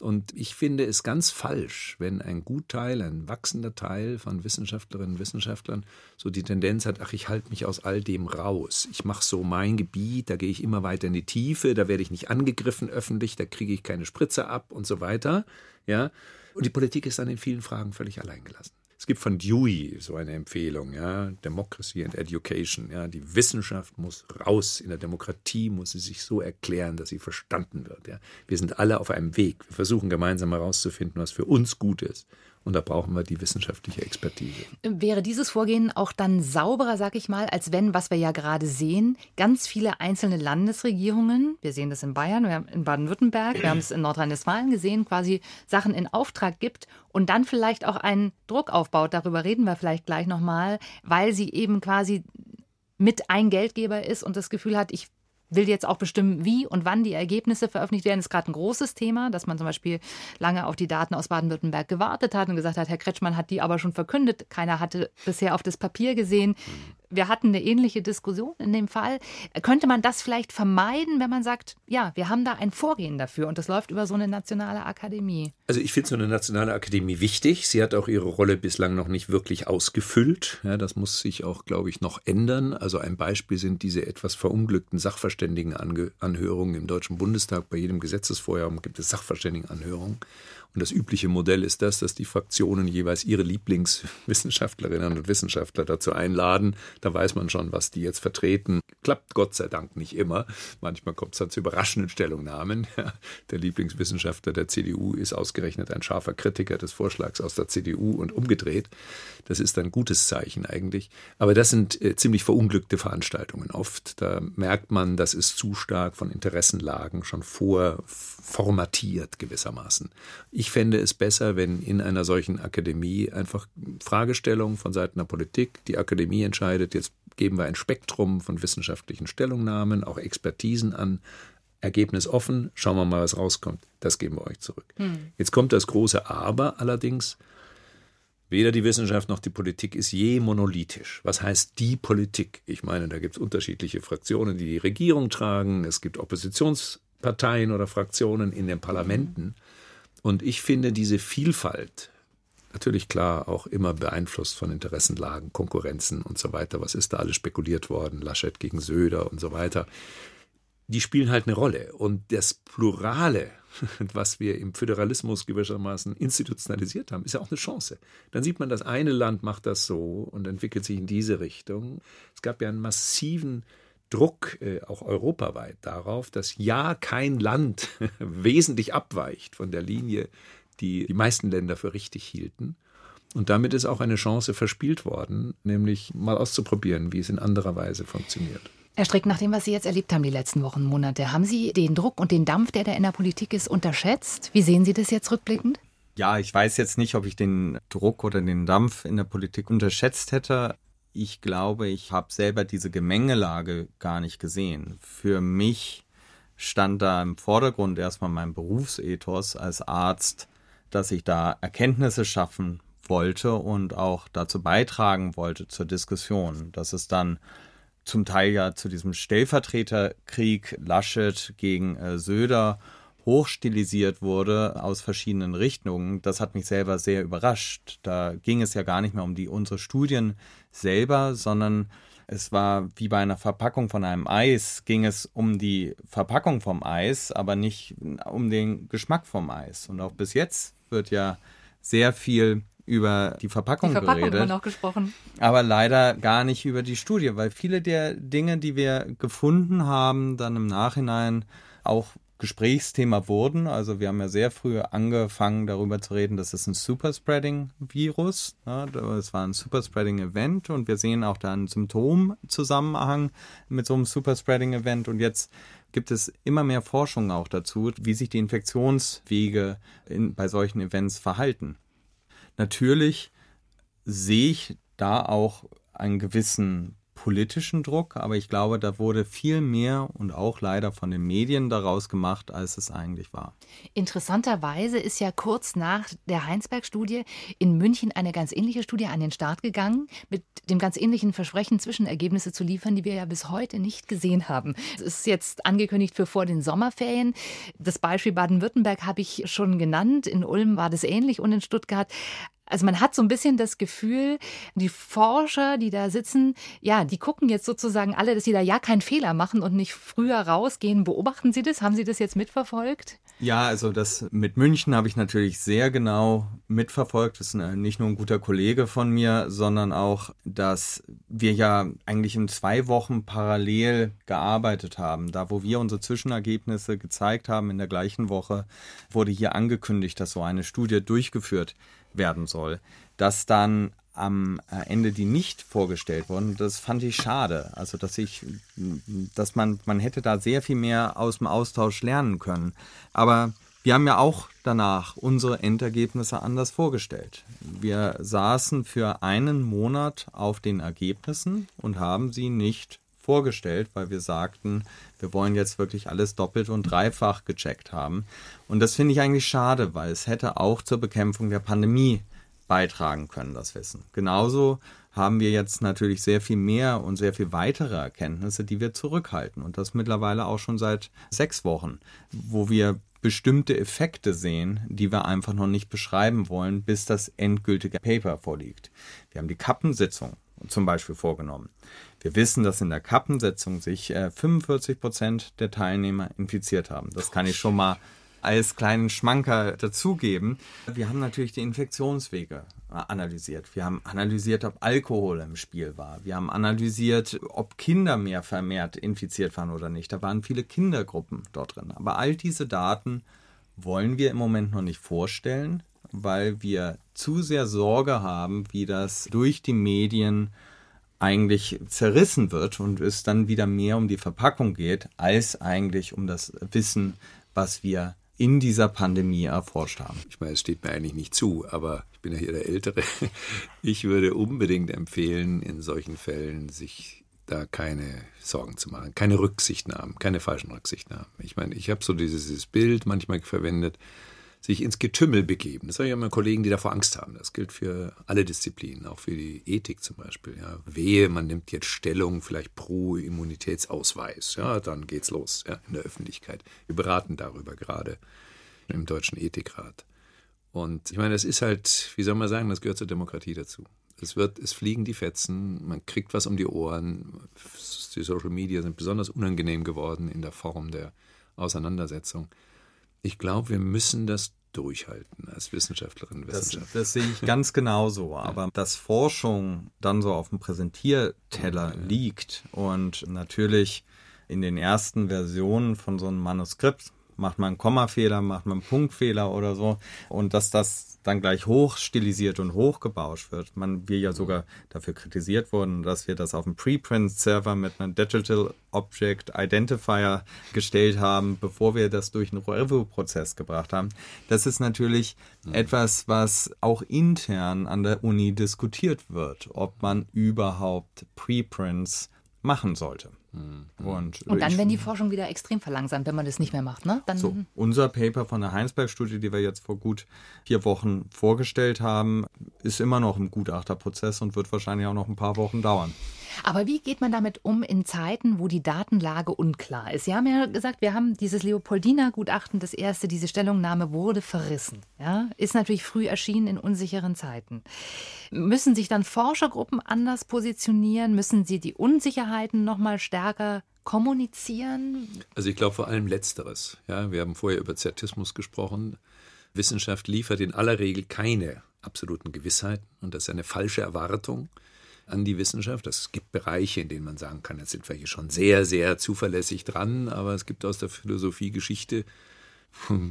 Und ich finde es ganz falsch, wenn ein Gutteil, ein wachsender Teil von Wissenschaftlerinnen und Wissenschaftlern so die Tendenz hat, ach, ich halte mich aus all dem raus. Ich mache so mein Gebiet, da gehe ich immer weiter in die Tiefe, da werde ich nicht angegriffen öffentlich, da kriege ich keine Spritze ab und so weiter. Ja. Und die Politik ist dann in vielen Fragen völlig alleingelassen. Es gibt von Dewey so eine Empfehlung, ja, Democracy and Education, ja, die Wissenschaft muss raus, in der Demokratie muss sie sich so erklären, dass sie verstanden wird, ja. Wir sind alle auf einem Weg. Wir versuchen gemeinsam herauszufinden, was für uns gut ist. Und da brauchen wir die wissenschaftliche Expertise.
Wäre dieses Vorgehen auch dann sauberer, sag ich mal, als wenn, was wir ja gerade sehen, ganz viele einzelne Landesregierungen, wir sehen das in Bayern, wir haben in Baden-Württemberg, wir haben es in Nordrhein-Westfalen gesehen, quasi Sachen in Auftrag gibt und dann vielleicht auch einen Druck aufbaut, darüber reden wir vielleicht gleich nochmal, weil sie eben quasi mit ein Geldgeber ist und das Gefühl hat, ich will jetzt auch bestimmen, wie und wann die Ergebnisse veröffentlicht werden. Das ist gerade ein großes Thema, dass man zum Beispiel lange auf die Daten aus Baden-Württemberg gewartet hat und gesagt hat, Herr Kretschmann hat die aber schon verkündet. Keiner hatte bisher auf das Papier gesehen wir hatten eine ähnliche Diskussion in dem Fall. Könnte man das vielleicht vermeiden, wenn man sagt, ja, wir haben da ein Vorgehen dafür und das läuft über so eine nationale Akademie?
Also ich finde so eine nationale Akademie wichtig. Sie hat auch ihre Rolle bislang noch nicht wirklich ausgefüllt. Ja, das muss sich auch, glaube ich, noch ändern. Also ein Beispiel sind diese etwas verunglückten Sachverständigenanhörungen im Deutschen Bundestag. Bei jedem Gesetzesvorhaben gibt es Sachverständigenanhörungen. Und das übliche Modell ist das, dass die Fraktionen jeweils ihre Lieblingswissenschaftlerinnen und Wissenschaftler dazu einladen. Da weiß man schon, was die jetzt vertreten. Klappt Gott sei Dank nicht immer. Manchmal kommt es dann zu überraschenden Stellungnahmen. Der Lieblingswissenschaftler der CDU ist ausgerechnet ein scharfer Kritiker des Vorschlags aus der CDU und umgedreht. Das ist ein gutes Zeichen eigentlich. Aber das sind äh, ziemlich verunglückte Veranstaltungen oft. Da merkt man, das ist zu stark von Interessenlagen schon vorformatiert gewissermaßen. Ich fände es besser, wenn in einer solchen Akademie einfach Fragestellungen von Seiten der Politik, die Akademie entscheidet, jetzt geben wir ein Spektrum von wissenschaftlichen Stellungnahmen, auch Expertisen an, Ergebnis offen, schauen wir mal, was rauskommt. Das geben wir euch zurück. Hm. Jetzt kommt das große Aber allerdings. Weder die Wissenschaft noch die Politik ist je monolithisch. Was heißt die Politik? Ich meine, da gibt es unterschiedliche Fraktionen, die die Regierung tragen. Es gibt Oppositionsparteien oder Fraktionen in den Parlamenten. Und ich finde diese Vielfalt, natürlich klar auch immer beeinflusst von Interessenlagen, Konkurrenzen und so weiter. Was ist da alles spekuliert worden? Laschet gegen Söder und so weiter. Die spielen halt eine Rolle. Und das Plurale, was wir im Föderalismus gewissermaßen institutionalisiert haben, ist ja auch eine Chance. Dann sieht man, das eine Land macht das so und entwickelt sich in diese Richtung. Es gab ja einen massiven Druck äh, auch europaweit darauf, dass ja kein Land wesentlich abweicht von der Linie, die die meisten Länder für richtig hielten. Und damit ist auch eine Chance verspielt worden, nämlich mal auszuprobieren, wie es in anderer Weise funktioniert.
Herr Strick, nach dem, was Sie jetzt erlebt haben die letzten Wochen, Monate, haben Sie den Druck und den Dampf, der da in der Politik ist, unterschätzt? Wie sehen Sie das jetzt rückblickend?
Ja, ich weiß jetzt nicht, ob ich den Druck oder den Dampf in der Politik unterschätzt hätte ich glaube, ich habe selber diese Gemengelage gar nicht gesehen. Für mich stand da im Vordergrund erstmal mein Berufsethos als Arzt, dass ich da Erkenntnisse schaffen wollte und auch dazu beitragen wollte zur Diskussion. Dass es dann zum Teil ja zu diesem Stellvertreterkrieg Laschet gegen äh, Söder hochstilisiert wurde aus verschiedenen Richtungen, das hat mich selber sehr überrascht. Da ging es ja gar nicht mehr um die unsere Studien selber, sondern es war wie bei einer Verpackung von einem Eis, ging es um die Verpackung vom Eis, aber nicht um den Geschmack vom Eis. Und auch bis jetzt wird ja sehr viel über die Verpackung, die Verpackung geredet.
noch gesprochen.
Aber leider gar nicht über die Studie, weil viele der Dinge, die wir gefunden haben, dann im Nachhinein auch Gesprächsthema wurden. Also wir haben ja sehr früh angefangen darüber zu reden, dass es ein Superspreading-Virus. Ja, es war ein Superspreading-Event und wir sehen auch da einen Symptomzusammenhang mit so einem Superspreading-Event und jetzt gibt es immer mehr Forschung auch dazu, wie sich die Infektionswege in, bei solchen Events verhalten. Natürlich sehe ich da auch einen gewissen politischen Druck, aber ich glaube, da wurde viel mehr und auch leider von den Medien daraus gemacht, als es eigentlich war.
Interessanterweise ist ja kurz nach der Heinsberg-Studie in München eine ganz ähnliche Studie an den Start gegangen, mit dem ganz ähnlichen Versprechen, Zwischenergebnisse zu liefern, die wir ja bis heute nicht gesehen haben. Es ist jetzt angekündigt für vor den Sommerferien. Das Beispiel Baden-Württemberg habe ich schon genannt. In Ulm war das ähnlich und in Stuttgart. Also man hat so ein bisschen das Gefühl, die Forscher, die da sitzen, ja, die gucken jetzt sozusagen alle, dass sie da ja keinen Fehler machen und nicht früher rausgehen. Beobachten Sie das? Haben Sie das jetzt mitverfolgt?
Ja, also das mit München habe ich natürlich sehr genau mitverfolgt. Das ist nicht nur ein guter Kollege von mir, sondern auch, dass wir ja eigentlich in zwei Wochen parallel gearbeitet haben. Da, wo wir unsere Zwischenergebnisse gezeigt haben, in der gleichen Woche wurde hier angekündigt, dass so eine Studie durchgeführt werden soll. Dass dann am Ende die nicht vorgestellt wurden, das fand ich schade. Also, dass ich, dass man, man hätte da sehr viel mehr aus dem Austausch lernen können. Aber wir haben ja auch danach unsere Endergebnisse anders vorgestellt. Wir saßen für einen Monat auf den Ergebnissen und haben sie nicht vorgestellt, weil wir sagten, wir wollen jetzt wirklich alles doppelt und dreifach gecheckt haben. Und das finde ich eigentlich schade, weil es hätte auch zur Bekämpfung der Pandemie beitragen können, das Wissen. Genauso haben wir jetzt natürlich sehr viel mehr und sehr viel weitere Erkenntnisse, die wir zurückhalten. Und das mittlerweile auch schon seit sechs Wochen, wo wir bestimmte Effekte sehen, die wir einfach noch nicht beschreiben wollen, bis das endgültige Paper vorliegt. Wir haben die Kappensitzung zum Beispiel vorgenommen. Wir wissen, dass in der Kappensitzung sich äh, 45 Prozent der Teilnehmer infiziert haben. Das kann ich schon mal als kleinen Schmanker dazugeben. Wir haben natürlich die Infektionswege analysiert. Wir haben analysiert, ob Alkohol im Spiel war. Wir haben analysiert, ob Kinder mehr vermehrt infiziert waren oder nicht. Da waren viele Kindergruppen dort drin. Aber all diese Daten wollen wir im Moment noch nicht vorstellen, weil wir zu sehr Sorge haben, wie das durch die Medien eigentlich zerrissen wird und es dann wieder mehr um die Verpackung geht, als eigentlich um das Wissen, was wir in dieser Pandemie erforscht haben.
Ich meine, es steht mir eigentlich nicht zu, aber ich bin ja hier der Ältere. Ich würde unbedingt empfehlen, in solchen Fällen sich da keine Sorgen zu machen, keine Rücksichtnahmen, keine falschen Rücksichtnahmen. Ich meine, ich habe so dieses Bild manchmal verwendet, sich ins Getümmel begeben. Das sage ich immer Kollegen, die davor Angst haben. Das gilt für alle Disziplinen, auch für die Ethik zum Beispiel. Ja. Wehe, man nimmt jetzt Stellung, vielleicht pro Immunitätsausweis. Ja, dann geht's los ja, in der Öffentlichkeit. Wir beraten darüber gerade im Deutschen Ethikrat. Und ich meine, das ist halt, wie soll man sagen, das gehört zur Demokratie dazu. Es wird, es fliegen die Fetzen, man kriegt was um die Ohren. Die Social Media sind besonders unangenehm geworden in der Form der Auseinandersetzung. Ich glaube, wir müssen das durchhalten als Wissenschaftlerinnen und
Wissenschaftler. Das, das, sehe ich ganz genauso. Aber ja. dass Forschung dann so auf dem Präsentierteller ja. liegt und natürlich in den ersten Versionen von so einem Manuskript macht man einen Kommafehler, macht man einen Punktfehler oder so und dass das dann gleich hoch stilisiert und hochgebauscht wird. Man, wir ja sogar dafür kritisiert wurden, dass wir das auf dem Preprint-Server mit einem Digital Object Identifier gestellt haben, bevor wir das durch einen Review-Prozess gebracht haben. Das ist natürlich mhm. etwas, was auch intern an der Uni diskutiert wird, ob man überhaupt Preprints machen sollte.
Mhm. Und, und dann, wenn die Forschung wieder extrem verlangsamt, wenn man das nicht mehr macht, ne? Dann
so, unser Paper von der Heinsberg-Studie, die wir jetzt vor gut vier Wochen vorgestellt haben, ist immer noch im Gutachterprozess und wird wahrscheinlich auch noch ein paar Wochen dauern.
Aber wie geht man damit um in Zeiten, wo die Datenlage unklar ist? Sie haben ja gesagt, wir haben dieses Leopoldina-Gutachten, das erste, diese Stellungnahme wurde verrissen. Ja? Ist natürlich früh erschienen in unsicheren Zeiten. Müssen sich dann Forschergruppen anders positionieren? Müssen sie die Unsicherheiten noch mal stärker kommunizieren?
Also ich glaube vor allem Letzteres. Ja, wir haben vorher über Zertismus gesprochen. Wissenschaft liefert in aller Regel keine absoluten Gewissheiten und das ist eine falsche Erwartung an die Wissenschaft. Es gibt Bereiche, in denen man sagen kann, jetzt sind wir hier schon sehr, sehr zuverlässig dran, aber es gibt aus der Philosophiegeschichte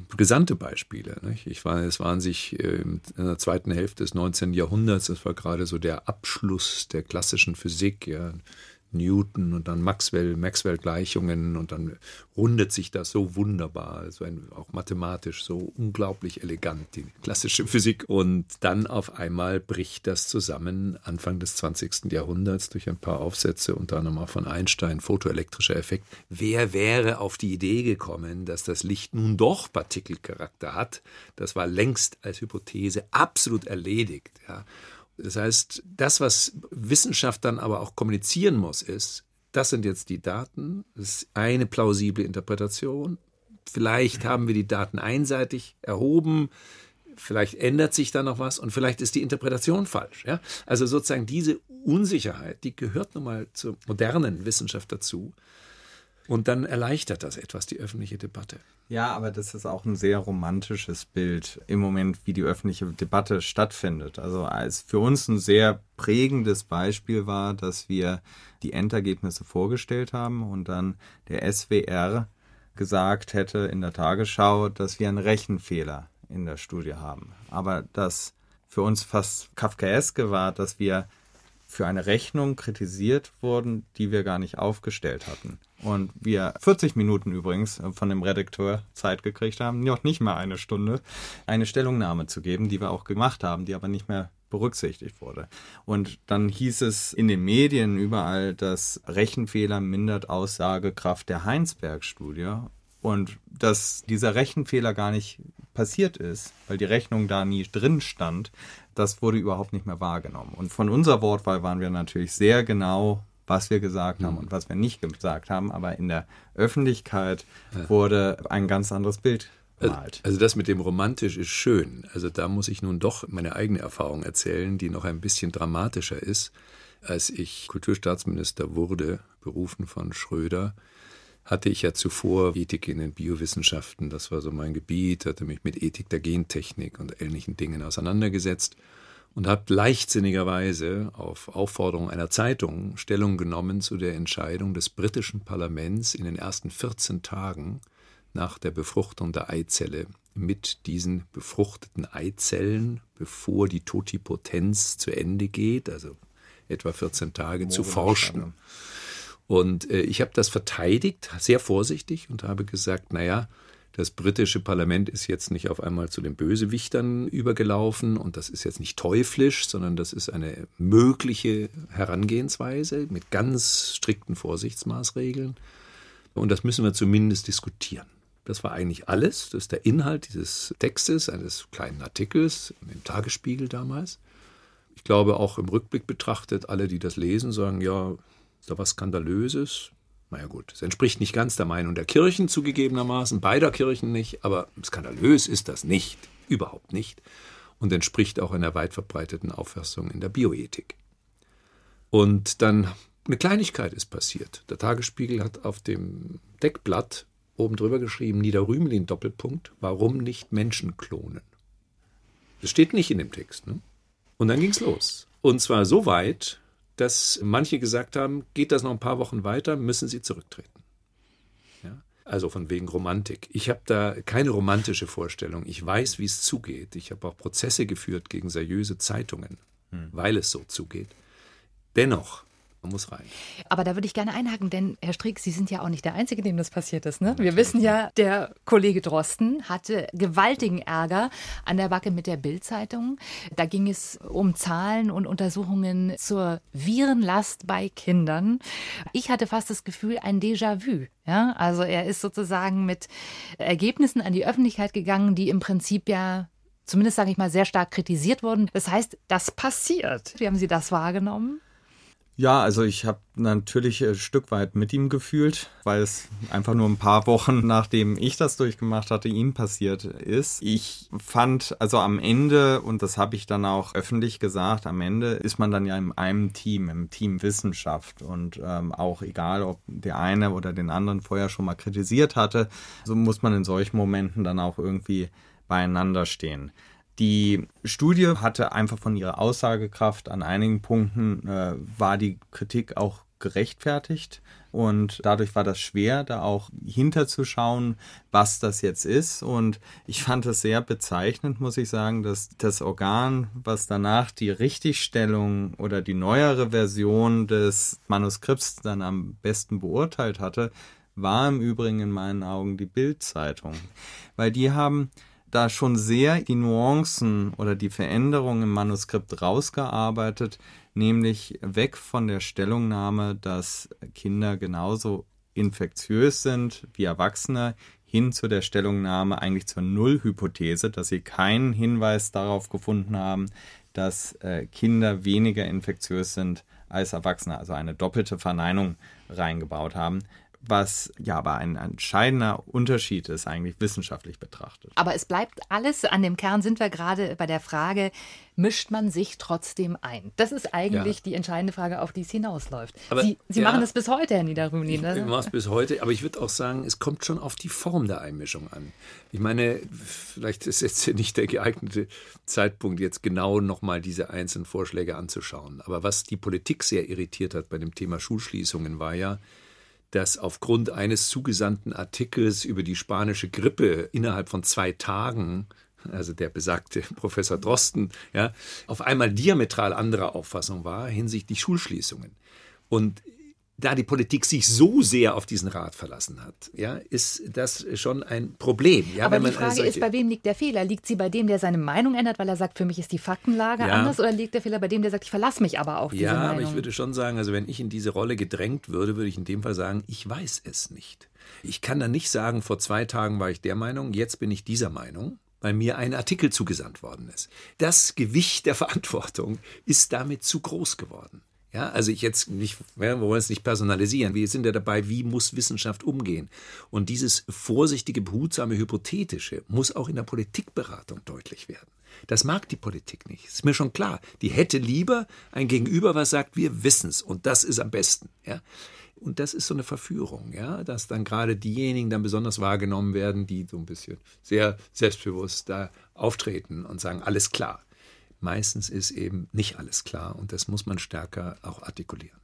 brisante Beispiele. Nicht? Ich war, es waren sich ähm, in der zweiten Hälfte des 19. Jahrhunderts, das war gerade so der Abschluss der klassischen Physik, ja, Newton und dann Maxwell, Maxwell-Gleichungen und dann rundet sich das so wunderbar, also ein, auch mathematisch so unglaublich elegant, die klassische Physik. Und dann auf einmal bricht das zusammen Anfang des 20. Jahrhunderts durch ein paar Aufsätze, unter anderem auch von Einstein, photoelektrischer Effekt. Wer wäre auf die Idee gekommen, dass das Licht nun doch Partikelcharakter hat? Das war längst als Hypothese absolut erledigt. Ja. Das heißt, das, was Wissenschaft dann aber auch kommunizieren muss, ist, das sind jetzt die Daten, das ist eine plausible Interpretation. Vielleicht haben wir die Daten einseitig erhoben, vielleicht ändert sich da noch was und vielleicht ist die Interpretation falsch. Ja? Also sozusagen diese Unsicherheit, die gehört nun mal zur modernen Wissenschaft dazu. Und dann erleichtert das etwas die öffentliche Debatte.
Ja, aber das ist auch ein sehr romantisches Bild im Moment, wie die öffentliche Debatte stattfindet. Also als für uns ein sehr prägendes Beispiel war, dass wir die Endergebnisse vorgestellt haben und dann der SWR gesagt hätte in der Tagesschau, dass wir einen Rechenfehler in der Studie haben. Aber das für uns fast Kafkaeske war, dass wir für eine Rechnung kritisiert wurden, die wir gar nicht aufgestellt hatten. Und wir 40 Minuten übrigens von dem Redakteur Zeit gekriegt haben, noch nicht mal eine Stunde, eine Stellungnahme zu geben, die wir auch gemacht haben, die aber nicht mehr berücksichtigt wurde. Und dann hieß es in den Medien überall, dass Rechenfehler mindert Aussagekraft der Heinsberg-Studie und dass dieser Rechenfehler gar nicht passiert ist, weil die Rechnung da nie drin stand, das wurde überhaupt nicht mehr wahrgenommen. Und von unserer Wortwahl waren wir natürlich sehr genau, was wir gesagt haben mhm. und was wir nicht gesagt haben, aber in der Öffentlichkeit wurde ein ganz anderes Bild gemalt.
Also das mit dem romantisch ist schön. Also da muss ich nun doch meine eigene Erfahrung erzählen, die noch ein bisschen dramatischer ist. Als ich Kulturstaatsminister wurde, berufen von Schröder, hatte ich ja zuvor Ethik in den Biowissenschaften, das war so mein Gebiet, hatte mich mit Ethik der Gentechnik und ähnlichen Dingen auseinandergesetzt und habe leichtsinnigerweise auf Aufforderung einer Zeitung Stellung genommen zu der Entscheidung des britischen Parlaments in den ersten 14 Tagen nach der Befruchtung der Eizelle mit diesen befruchteten Eizellen, bevor die Totipotenz zu Ende geht, also etwa 14 Tage, zu forschen. Und äh, ich habe das verteidigt, sehr vorsichtig, und habe gesagt, naja, das britische Parlament ist jetzt nicht auf einmal zu den Bösewichtern übergelaufen und das ist jetzt nicht teuflisch, sondern das ist eine mögliche Herangehensweise mit ganz strikten Vorsichtsmaßregeln. Und das müssen wir zumindest diskutieren. Das war eigentlich alles. Das ist der Inhalt dieses Textes, eines kleinen Artikels im Tagesspiegel damals. Ich glaube, auch im Rückblick betrachtet, alle, die das lesen, sagen, ja, ist da was Skandalöses? Naja gut, es entspricht nicht ganz der Meinung der Kirchen zugegebenermaßen, beider Kirchen nicht, aber skandalös ist das nicht, überhaupt nicht und entspricht auch einer weit verbreiteten Auffassung in der Bioethik. Und dann eine Kleinigkeit ist passiert. Der Tagesspiegel hat auf dem Deckblatt oben drüber geschrieben, Niederrümelin Doppelpunkt, warum nicht Menschen klonen? Das steht nicht in dem Text. Ne? Und dann ging es los. Und zwar so weit, dass manche gesagt haben, geht das noch ein paar Wochen weiter, müssen sie zurücktreten. Ja? Also von wegen Romantik. Ich habe da keine romantische Vorstellung. Ich weiß, wie es zugeht. Ich habe auch Prozesse geführt gegen seriöse Zeitungen, hm. weil es so zugeht. Dennoch man muss rein.
Aber da würde ich gerne einhaken, denn Herr Strick, Sie sind ja auch nicht der Einzige, dem das passiert ist. Ne? Wir wissen ja, der Kollege Drosten hatte gewaltigen Ärger an der Backe mit der Bild-Zeitung. Da ging es um Zahlen und Untersuchungen zur Virenlast bei Kindern. Ich hatte fast das Gefühl, ein Déjà-vu. Ja? Also er ist sozusagen mit Ergebnissen an die Öffentlichkeit gegangen, die im Prinzip ja zumindest sage ich mal, sehr stark kritisiert wurden. Das heißt, das passiert. Wie haben Sie das wahrgenommen?
Ja, also ich habe natürlich ein Stück weit mit ihm gefühlt, weil es einfach nur ein paar Wochen nachdem ich das durchgemacht hatte, ihm passiert ist. Ich fand also am Ende, und das habe ich dann auch öffentlich gesagt, am Ende ist man dann ja in einem Team, im Team Wissenschaft und ähm, auch egal, ob der eine oder den anderen vorher schon mal kritisiert hatte, so muss man in solchen Momenten dann auch irgendwie beieinander stehen. Die Studie hatte einfach von ihrer Aussagekraft an einigen Punkten äh, war die Kritik auch gerechtfertigt und dadurch war das schwer, da auch hinterzuschauen, was das jetzt ist. Und ich fand es sehr bezeichnend, muss ich sagen, dass das Organ, was danach die Richtigstellung oder die neuere Version des Manuskripts dann am besten beurteilt hatte, war im Übrigen in meinen Augen die Bildzeitung, weil die haben da schon sehr die Nuancen oder die Veränderungen im Manuskript rausgearbeitet, nämlich weg von der Stellungnahme, dass Kinder genauso infektiös sind wie Erwachsene, hin zu der Stellungnahme eigentlich zur Nullhypothese, dass sie keinen Hinweis darauf gefunden haben, dass äh, Kinder weniger infektiös sind als Erwachsene, also eine doppelte Verneinung reingebaut haben was ja aber ein entscheidender Unterschied ist, eigentlich wissenschaftlich betrachtet.
Aber es bleibt alles, an dem Kern sind wir gerade bei der Frage, mischt man sich trotzdem ein? Das ist eigentlich ja. die entscheidende Frage, auf die es hinausläuft. Aber, Sie, Sie ja, machen es bis heute, Herr Niederrümelin.
Ich, ich mache es bis heute, aber ich würde auch sagen, es kommt schon auf die Form der Einmischung an. Ich meine, vielleicht ist jetzt nicht der geeignete Zeitpunkt, jetzt genau nochmal diese einzelnen Vorschläge anzuschauen. Aber was die Politik sehr irritiert hat bei dem Thema Schulschließungen, war ja, dass aufgrund eines zugesandten Artikels über die spanische Grippe innerhalb von zwei Tagen also der besagte Professor Drosten, ja, auf einmal diametral anderer Auffassung war hinsichtlich Schulschließungen. Und da die Politik sich so sehr auf diesen Rat verlassen hat, ja, ist das schon ein Problem. Ja,
Aber die Frage ist, bei wem liegt der Fehler? Liegt sie bei dem, der seine Meinung ändert, weil er sagt, für mich ist die Faktenlage ja. anders, oder liegt der Fehler bei dem, der sagt, ich verlasse mich aber auf diese
ja,
Meinung?
Ja, aber ich würde schon sagen, also wenn ich in diese Rolle gedrängt würde, würde ich in dem Fall sagen, ich weiß es nicht. Ich kann dann nicht sagen, vor zwei Tagen war ich der Meinung, jetzt bin ich dieser Meinung weil mir ein Artikel zugesandt worden ist. Das Gewicht der Verantwortung ist damit zu groß geworden. Ja, also ich jetzt nicht, wir wollen es nicht personalisieren. Wir sind ja dabei, wie muss Wissenschaft umgehen? Und dieses vorsichtige, behutsame, hypothetische muss auch in der Politikberatung deutlich werden. Das mag die Politik nicht. Ist mir schon klar. Die hätte lieber ein Gegenüber, was sagt, wir wissen es und das ist am besten. Ja. Und das ist so eine Verführung, ja, dass dann gerade diejenigen dann besonders wahrgenommen werden, die so ein bisschen sehr selbstbewusst da auftreten und sagen, alles klar. Meistens ist eben nicht alles klar und das muss man stärker auch artikulieren.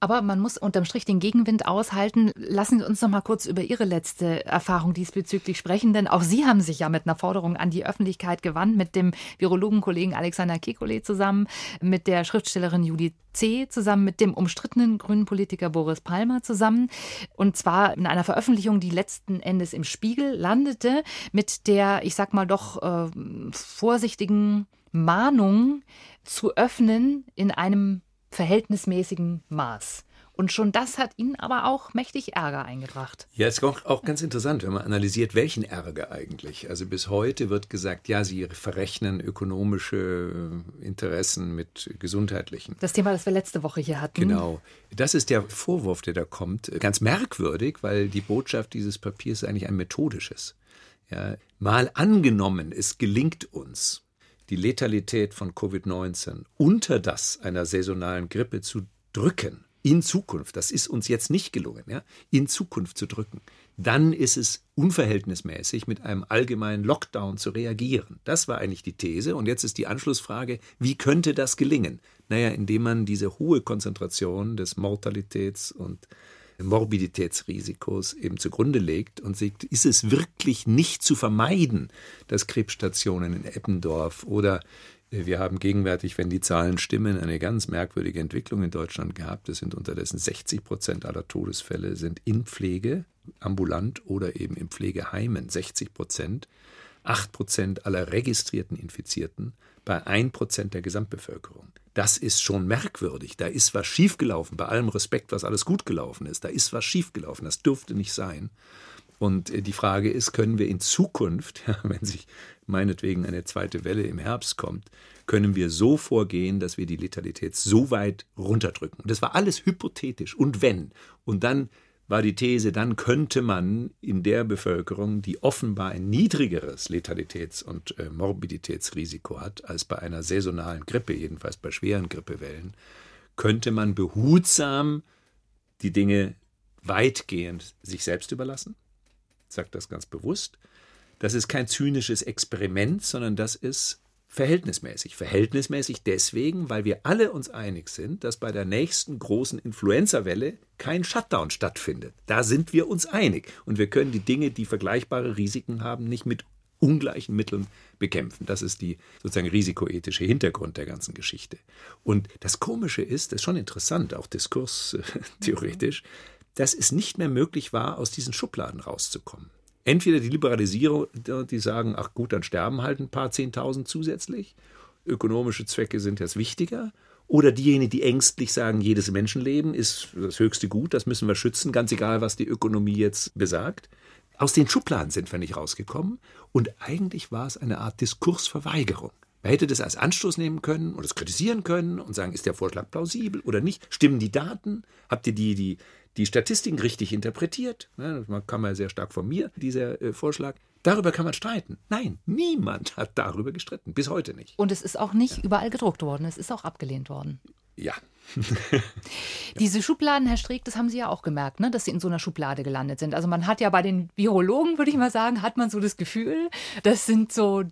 Aber man muss unterm Strich den Gegenwind aushalten. Lassen Sie uns noch mal kurz über Ihre letzte Erfahrung diesbezüglich sprechen, denn auch Sie haben sich ja mit einer Forderung an die Öffentlichkeit gewandt, mit dem Virologenkollegen Alexander Kekulé zusammen, mit der Schriftstellerin Julie C. zusammen, mit dem umstrittenen grünen Politiker Boris Palmer zusammen. Und zwar in einer Veröffentlichung, die letzten Endes im Spiegel landete, mit der, ich sag mal doch, äh, vorsichtigen Mahnung zu öffnen in einem verhältnismäßigen Maß. Und schon das hat ihnen aber auch mächtig Ärger eingebracht.
Ja, ist auch, auch ganz interessant, wenn man analysiert, welchen Ärger eigentlich. Also bis heute wird gesagt, ja, sie verrechnen ökonomische Interessen mit gesundheitlichen.
Das Thema, das wir letzte Woche hier hatten.
Genau. Das ist der Vorwurf, der da kommt. Ganz merkwürdig, weil die Botschaft dieses Papiers ist eigentlich ein methodisches. Ja, mal angenommen, es gelingt uns, die Letalität von Covid-19 unter das einer saisonalen Grippe zu drücken, in Zukunft, das ist uns jetzt nicht gelungen, ja, in Zukunft zu drücken, dann ist es unverhältnismäßig, mit einem allgemeinen Lockdown zu reagieren. Das war eigentlich die These. Und jetzt ist die Anschlussfrage, wie könnte das gelingen? Naja, indem man diese hohe Konzentration des Mortalitäts- und Morbiditätsrisikos eben zugrunde legt und sagt, ist es wirklich nicht zu vermeiden, dass Krebsstationen in Eppendorf oder äh, wir haben gegenwärtig, wenn die Zahlen stimmen, eine ganz merkwürdige Entwicklung in Deutschland gehabt. Es sind unterdessen 60 Prozent aller Todesfälle sind in Pflege, ambulant oder eben in Pflegeheimen. 60 Prozent. 8 Prozent aller registrierten Infizierten bei 1 Prozent der Gesamtbevölkerung. Das ist schon merkwürdig. Da ist was schiefgelaufen. Bei allem Respekt, was alles gut gelaufen ist. Da ist was schiefgelaufen. Das dürfte nicht sein. Und äh, die Frage ist, können wir in Zukunft, wenn sich meinetwegen eine zweite Welle im Herbst kommt, können wir so vorgehen, dass wir die Letalität so weit runterdrücken? Und das war alles hypothetisch. Und wenn? Und dann war die These, dann könnte man in der Bevölkerung, die offenbar ein niedrigeres Letalitäts- und äh, Morbiditätsrisiko hat als bei einer saisonalen Grippe, jedenfalls bei schweren Grippewellen, könnte man behutsam die Dinge weitgehend sich selbst überlassen. Ich sage das ganz bewusst. Das ist kein zynisches Experiment, sondern das ist verhältnismäßig. Verhältnismäßig deswegen, weil wir alle uns einig sind, dass bei der nächsten großen Influenza-Welle kein Shutdown stattfindet. Da sind wir uns einig. Und wir können die Dinge, die vergleichbare Risiken haben, nicht mit ungleichen Mitteln bekämpfen. Das ist die sozusagen risikoethische Hintergrund der ganzen Geschichte. Und das Komische ist, das ist schon interessant, auch diskurstheoretisch, dass es nicht mehr möglich war, aus diesen Schubladen rauszukommen. Entweder die Liberalisierung, die sagen, ach gut, dann sterben halt ein paar Zehntausend zusätzlich. Ökonomische Zwecke sind jetzt wichtiger. Oder diejenigen, die ängstlich sagen, jedes Menschenleben ist das höchste Gut, das müssen wir schützen, ganz egal, was die Ökonomie jetzt besagt. Aus den Schubladen sind wir nicht rausgekommen. Und eigentlich war es eine Art Diskursverweigerung. Man hätte das als Anstoß nehmen können und es kritisieren können und sagen, ist der Vorschlag plausibel oder nicht? Stimmen die Daten? Habt ihr die, die, die Statistiken richtig interpretiert. Ne, man kam ja sehr stark von mir, dieser äh, Vorschlag. Darüber kann man streiten. Nein, niemand hat darüber gestritten, bis heute nicht.
Und es ist auch nicht ja. überall gedruckt worden, es ist auch abgelehnt worden.
Ja.
Diese Schubladen, Herr Streeck, das haben Sie ja auch gemerkt, ne, dass Sie in so einer Schublade gelandet sind. Also man hat ja bei den Virologen, würde ich mal sagen, hat man so das Gefühl, das sind so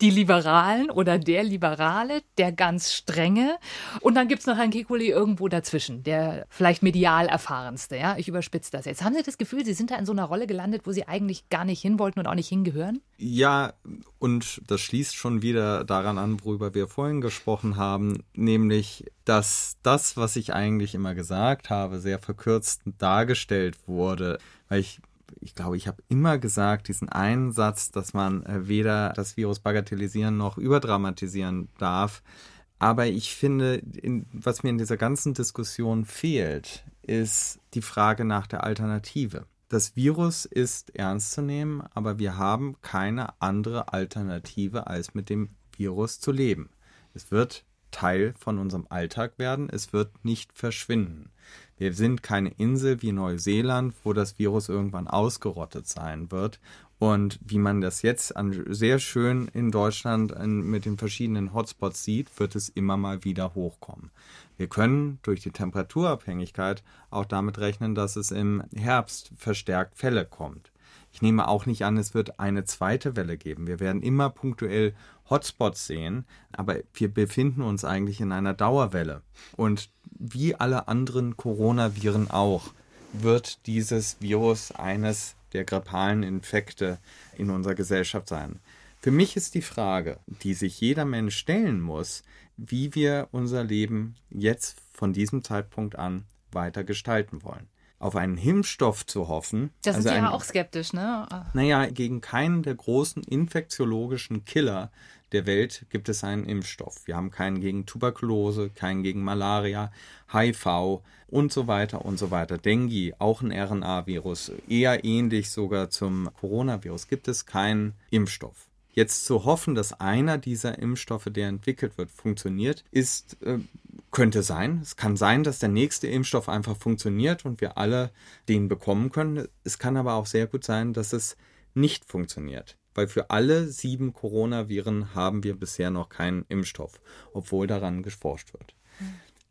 die Liberalen oder der Liberale, der ganz strenge. Und dann gibt es noch einen Kekulé irgendwo dazwischen, der vielleicht medial erfahrenste. Ja? Ich überspitze das jetzt. Haben Sie das Gefühl, Sie sind da in so einer Rolle gelandet, wo Sie eigentlich gar nicht hin wollten und auch nicht hingehören?
Ja, und das schließt schon wieder daran an, worüber wir vorhin gesprochen haben, nämlich, dass das, was ich eigentlich immer gesagt habe, sehr verkürzt dargestellt wurde. Weil ich ich glaube, ich habe immer gesagt, diesen einen Satz, dass man äh, weder das Virus bagatellisieren noch überdramatisieren darf. Aber ich finde, in, was mir in dieser ganzen Diskussion fehlt, ist die Frage nach der Alternative. Das Virus ist ernst zu nehmen, aber wir haben keine andere Alternative, als mit dem Virus zu leben. Es wird Teil von unserem Alltag werden, es wird nicht verschwinden. Wir sind keine Insel wie Neuseeland, wo das Virus irgendwann ausgerottet sein wird. Und wie man das jetzt an, sehr schön in Deutschland in, mit den verschiedenen Hotspots sieht, wird es immer mal wieder hochkommen. Wir können durch die Temperaturabhängigkeit auch damit rechnen, dass es im Herbst verstärkt Fälle kommt. Ich nehme auch nicht an, es wird eine zweite Welle geben. Wir werden immer punktuell Hotspots sehen, aber wir befinden uns eigentlich in einer Dauerwelle. Und wie alle anderen Coronaviren auch, wird dieses Virus eines der grippalen Infekte in unserer Gesellschaft sein. Für mich ist die Frage, die sich jeder Mensch stellen muss, wie wir unser Leben jetzt von diesem Zeitpunkt an weiter gestalten wollen. Auf einen Impfstoff zu hoffen.
Das also ist ja auch skeptisch, ne?
Naja, gegen keinen der großen infektiologischen Killer der Welt gibt es einen Impfstoff. Wir haben keinen gegen Tuberkulose, keinen gegen Malaria, HIV und so weiter und so weiter. Dengue, auch ein RNA-Virus, eher ähnlich sogar zum Coronavirus, gibt es keinen Impfstoff. Jetzt zu hoffen, dass einer dieser Impfstoffe, der entwickelt wird, funktioniert, ist äh, könnte sein. Es kann sein, dass der nächste Impfstoff einfach funktioniert und wir alle den bekommen können. Es kann aber auch sehr gut sein, dass es nicht funktioniert weil für alle sieben Coronaviren haben wir bisher noch keinen Impfstoff, obwohl daran geforscht wird.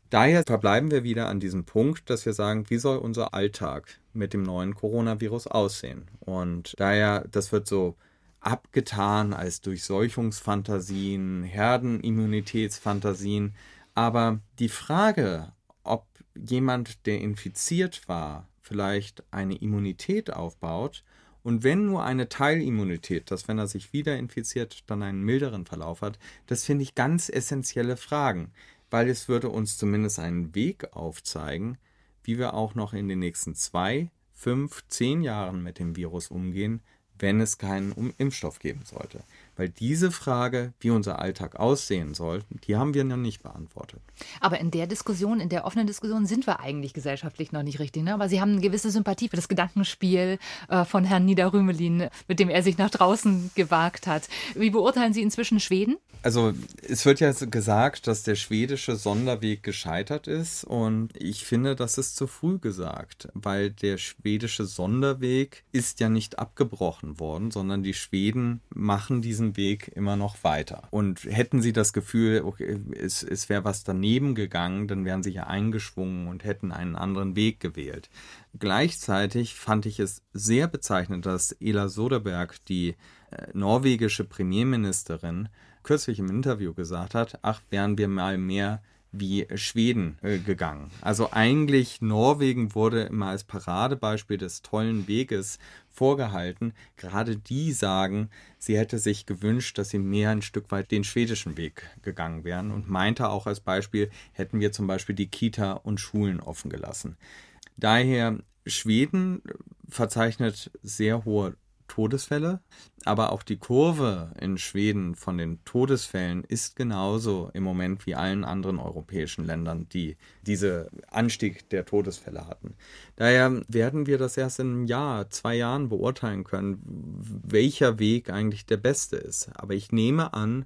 Daher verbleiben wir wieder an diesem Punkt, dass wir sagen, wie soll unser Alltag mit dem neuen Coronavirus aussehen? Und daher, das wird so abgetan als Durchseuchungsfantasien, Herdenimmunitätsfantasien. Aber die Frage, ob jemand, der infiziert war, vielleicht eine Immunität aufbaut und wenn nur eine Teilimmunität, dass wenn er sich wieder infiziert, dann einen milderen Verlauf hat, das finde ich ganz essentielle Fragen, weil es würde uns zumindest einen Weg aufzeigen, wie wir auch noch in den nächsten zwei, fünf, zehn Jahren mit dem Virus umgehen, wenn es keinen Impfstoff geben sollte. Weil diese Frage, wie unser Alltag aussehen soll, die haben wir noch nicht beantwortet.
Aber in der Diskussion, in der offenen Diskussion sind wir eigentlich gesellschaftlich noch nicht richtig. Ne? Aber Sie haben eine gewisse Sympathie für das Gedankenspiel äh, von Herrn Niederrümelin, mit dem er sich nach draußen gewagt hat. Wie beurteilen Sie inzwischen Schweden?
Also es wird ja gesagt, dass der schwedische Sonderweg gescheitert ist und ich finde, das ist zu früh gesagt, weil der schwedische Sonderweg ist ja nicht abgebrochen worden, sondern die Schweden machen diesen Weg immer noch weiter. Und hätten sie das Gefühl, okay, es, es wäre was daneben gegangen, dann wären sie ja eingeschwungen und hätten einen anderen Weg gewählt. Gleichzeitig fand ich es sehr bezeichnend, dass Ela Soderberg, die äh, norwegische Premierministerin, kürzlich im Interview gesagt hat, ach, wären wir mal mehr wie Schweden äh, gegangen. Also eigentlich Norwegen wurde immer als Paradebeispiel des tollen Weges vorgehalten. Gerade die sagen, sie hätte sich gewünscht, dass sie mehr ein Stück weit den schwedischen Weg gegangen wären und meinte auch als Beispiel, hätten wir zum Beispiel die Kita und Schulen offen gelassen. Daher Schweden verzeichnet sehr hohe Todesfälle, aber auch die Kurve in Schweden von den Todesfällen ist genauso im Moment wie allen anderen europäischen Ländern, die diese Anstieg der Todesfälle hatten. Daher werden wir das erst in einem Jahr, zwei Jahren beurteilen können, welcher Weg eigentlich der beste ist. Aber ich nehme an,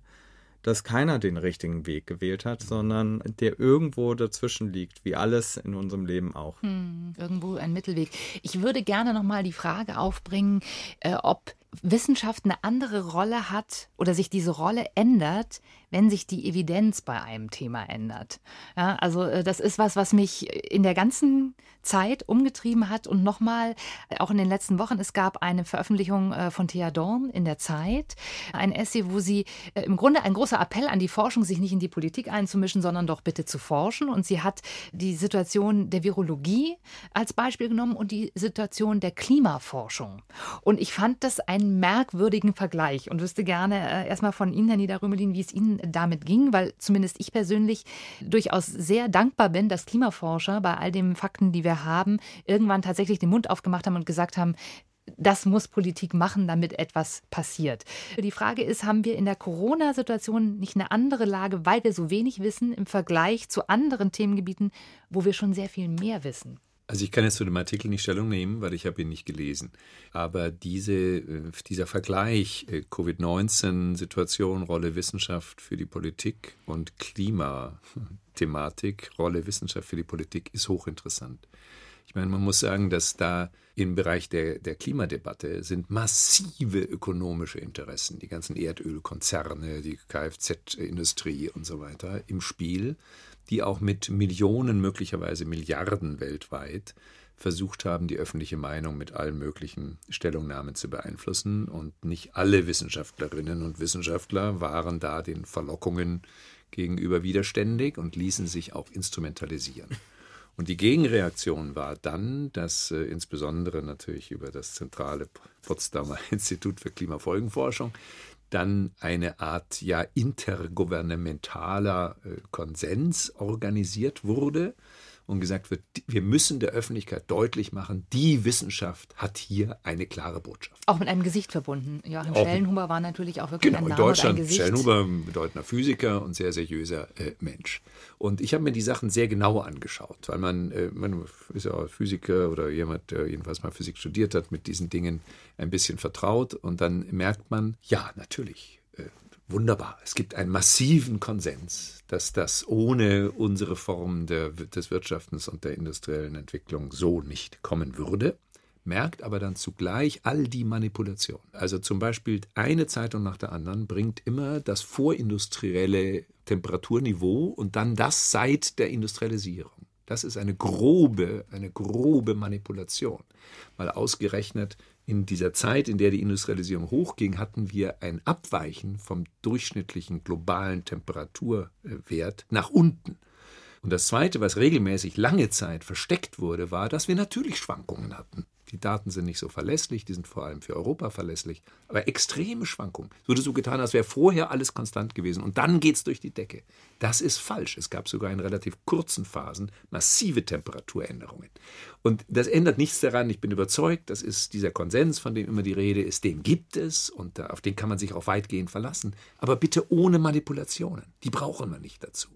dass keiner den richtigen Weg gewählt hat, sondern der irgendwo dazwischen liegt, wie alles in unserem Leben auch.
Hm, irgendwo ein Mittelweg. Ich würde gerne noch mal die Frage aufbringen, äh, ob Wissenschaft eine andere Rolle hat oder sich diese Rolle ändert, wenn sich die Evidenz bei einem Thema ändert. Ja, also äh, das ist was, was mich in der ganzen Zeit umgetrieben hat und nochmal, äh, auch in den letzten Wochen, es gab eine Veröffentlichung äh, von Thea Dorn in der Zeit, ein Essay, wo sie im Grunde ein großer Appell an die Forschung, sich nicht in die Politik einzumischen, sondern doch bitte zu forschen. Und sie hat die Situation der Virologie als Beispiel genommen und die Situation der Klimaforschung. Und ich fand das einen merkwürdigen Vergleich und wüsste gerne erstmal von Ihnen, Herr Niederrümelin, wie es Ihnen damit ging, weil zumindest ich persönlich durchaus sehr dankbar bin, dass Klimaforscher bei all den Fakten, die wir haben, irgendwann tatsächlich den Mund aufgemacht haben und gesagt haben, das muss Politik machen, damit etwas passiert. Die Frage ist, haben wir in der Corona-Situation nicht eine andere Lage, weil wir so wenig wissen im Vergleich zu anderen Themengebieten, wo wir schon sehr viel mehr wissen?
Also ich kann jetzt zu dem Artikel nicht Stellung nehmen, weil ich habe ihn nicht gelesen. Aber diese, äh, dieser Vergleich äh, Covid-19-Situation, Rolle Wissenschaft für die Politik und Klimathematik, Rolle Wissenschaft für die Politik ist hochinteressant. Ich meine, man muss sagen, dass da im Bereich der, der Klimadebatte sind massive ökonomische Interessen, die ganzen Erdölkonzerne, die Kfz-Industrie und so weiter im Spiel die auch mit Millionen, möglicherweise Milliarden weltweit versucht haben, die öffentliche Meinung mit allen möglichen Stellungnahmen zu beeinflussen. Und nicht alle Wissenschaftlerinnen und Wissenschaftler waren da den Verlockungen gegenüber widerständig und ließen sich auch instrumentalisieren. Und die Gegenreaktion war dann, dass äh, insbesondere natürlich über das zentrale Potsdamer Institut für Klimafolgenforschung dann eine Art ja intergouvernementaler äh, Konsens organisiert wurde und gesagt wird, wir müssen der Öffentlichkeit deutlich machen, die Wissenschaft hat hier eine klare Botschaft.
Auch mit einem Gesicht verbunden. Joachim auch, Schellenhuber war natürlich auch wirklich
genau,
ein
Name in Deutschland, ein Gesicht. Schellenhuber, bedeutender Physiker und sehr seriöser äh, Mensch. Und ich habe mir die Sachen sehr genau angeschaut, weil man, äh, man ist ja auch Physiker oder jemand, der jedenfalls mal Physik studiert hat, mit diesen Dingen ein bisschen vertraut. Und dann merkt man, ja, natürlich, wunderbar. Es gibt einen massiven Konsens, dass das ohne unsere Form der, des Wirtschaftens und der industriellen Entwicklung so nicht kommen würde merkt aber dann zugleich all die Manipulationen. Also zum Beispiel eine Zeitung nach der anderen bringt immer das vorindustrielle Temperaturniveau und dann das seit der Industrialisierung. Das ist eine grobe, eine grobe Manipulation, weil ausgerechnet in dieser Zeit, in der die Industrialisierung hochging, hatten wir ein Abweichen vom durchschnittlichen globalen Temperaturwert nach unten. Und das Zweite, was regelmäßig lange Zeit versteckt wurde, war, dass wir natürlich Schwankungen hatten. Die Daten sind nicht so verlässlich, die sind vor allem für Europa verlässlich, aber extreme Schwankungen. Es wurde so getan, als wäre vorher alles konstant gewesen und dann geht es durch die Decke. Das ist falsch. Es gab sogar in relativ kurzen Phasen massive Temperaturänderungen. Und das ändert nichts daran. Ich bin überzeugt, das ist dieser Konsens, von dem immer die Rede ist, den gibt es und auf den kann man sich auch weitgehend verlassen. Aber bitte ohne Manipulationen. Die brauchen wir nicht dazu.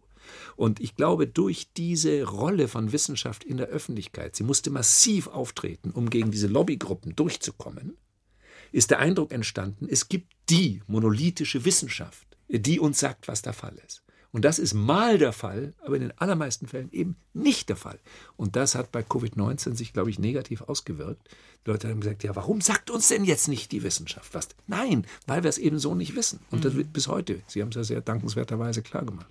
Und ich glaube, durch diese Rolle von Wissenschaft in der Öffentlichkeit, sie musste massiv auftreten, um gegen diese Lobbygruppen durchzukommen, ist der Eindruck entstanden, es gibt die monolithische Wissenschaft, die uns sagt, was der Fall ist. Und das ist mal der Fall, aber in den allermeisten Fällen eben nicht der Fall. Und das hat bei Covid-19 sich, glaube ich, negativ ausgewirkt. Die Leute haben gesagt, ja, warum sagt uns denn jetzt nicht die Wissenschaft was? Nein, weil wir es eben so nicht wissen. Und das mhm. wird bis heute. Sie haben es ja sehr dankenswerterweise klar gemacht.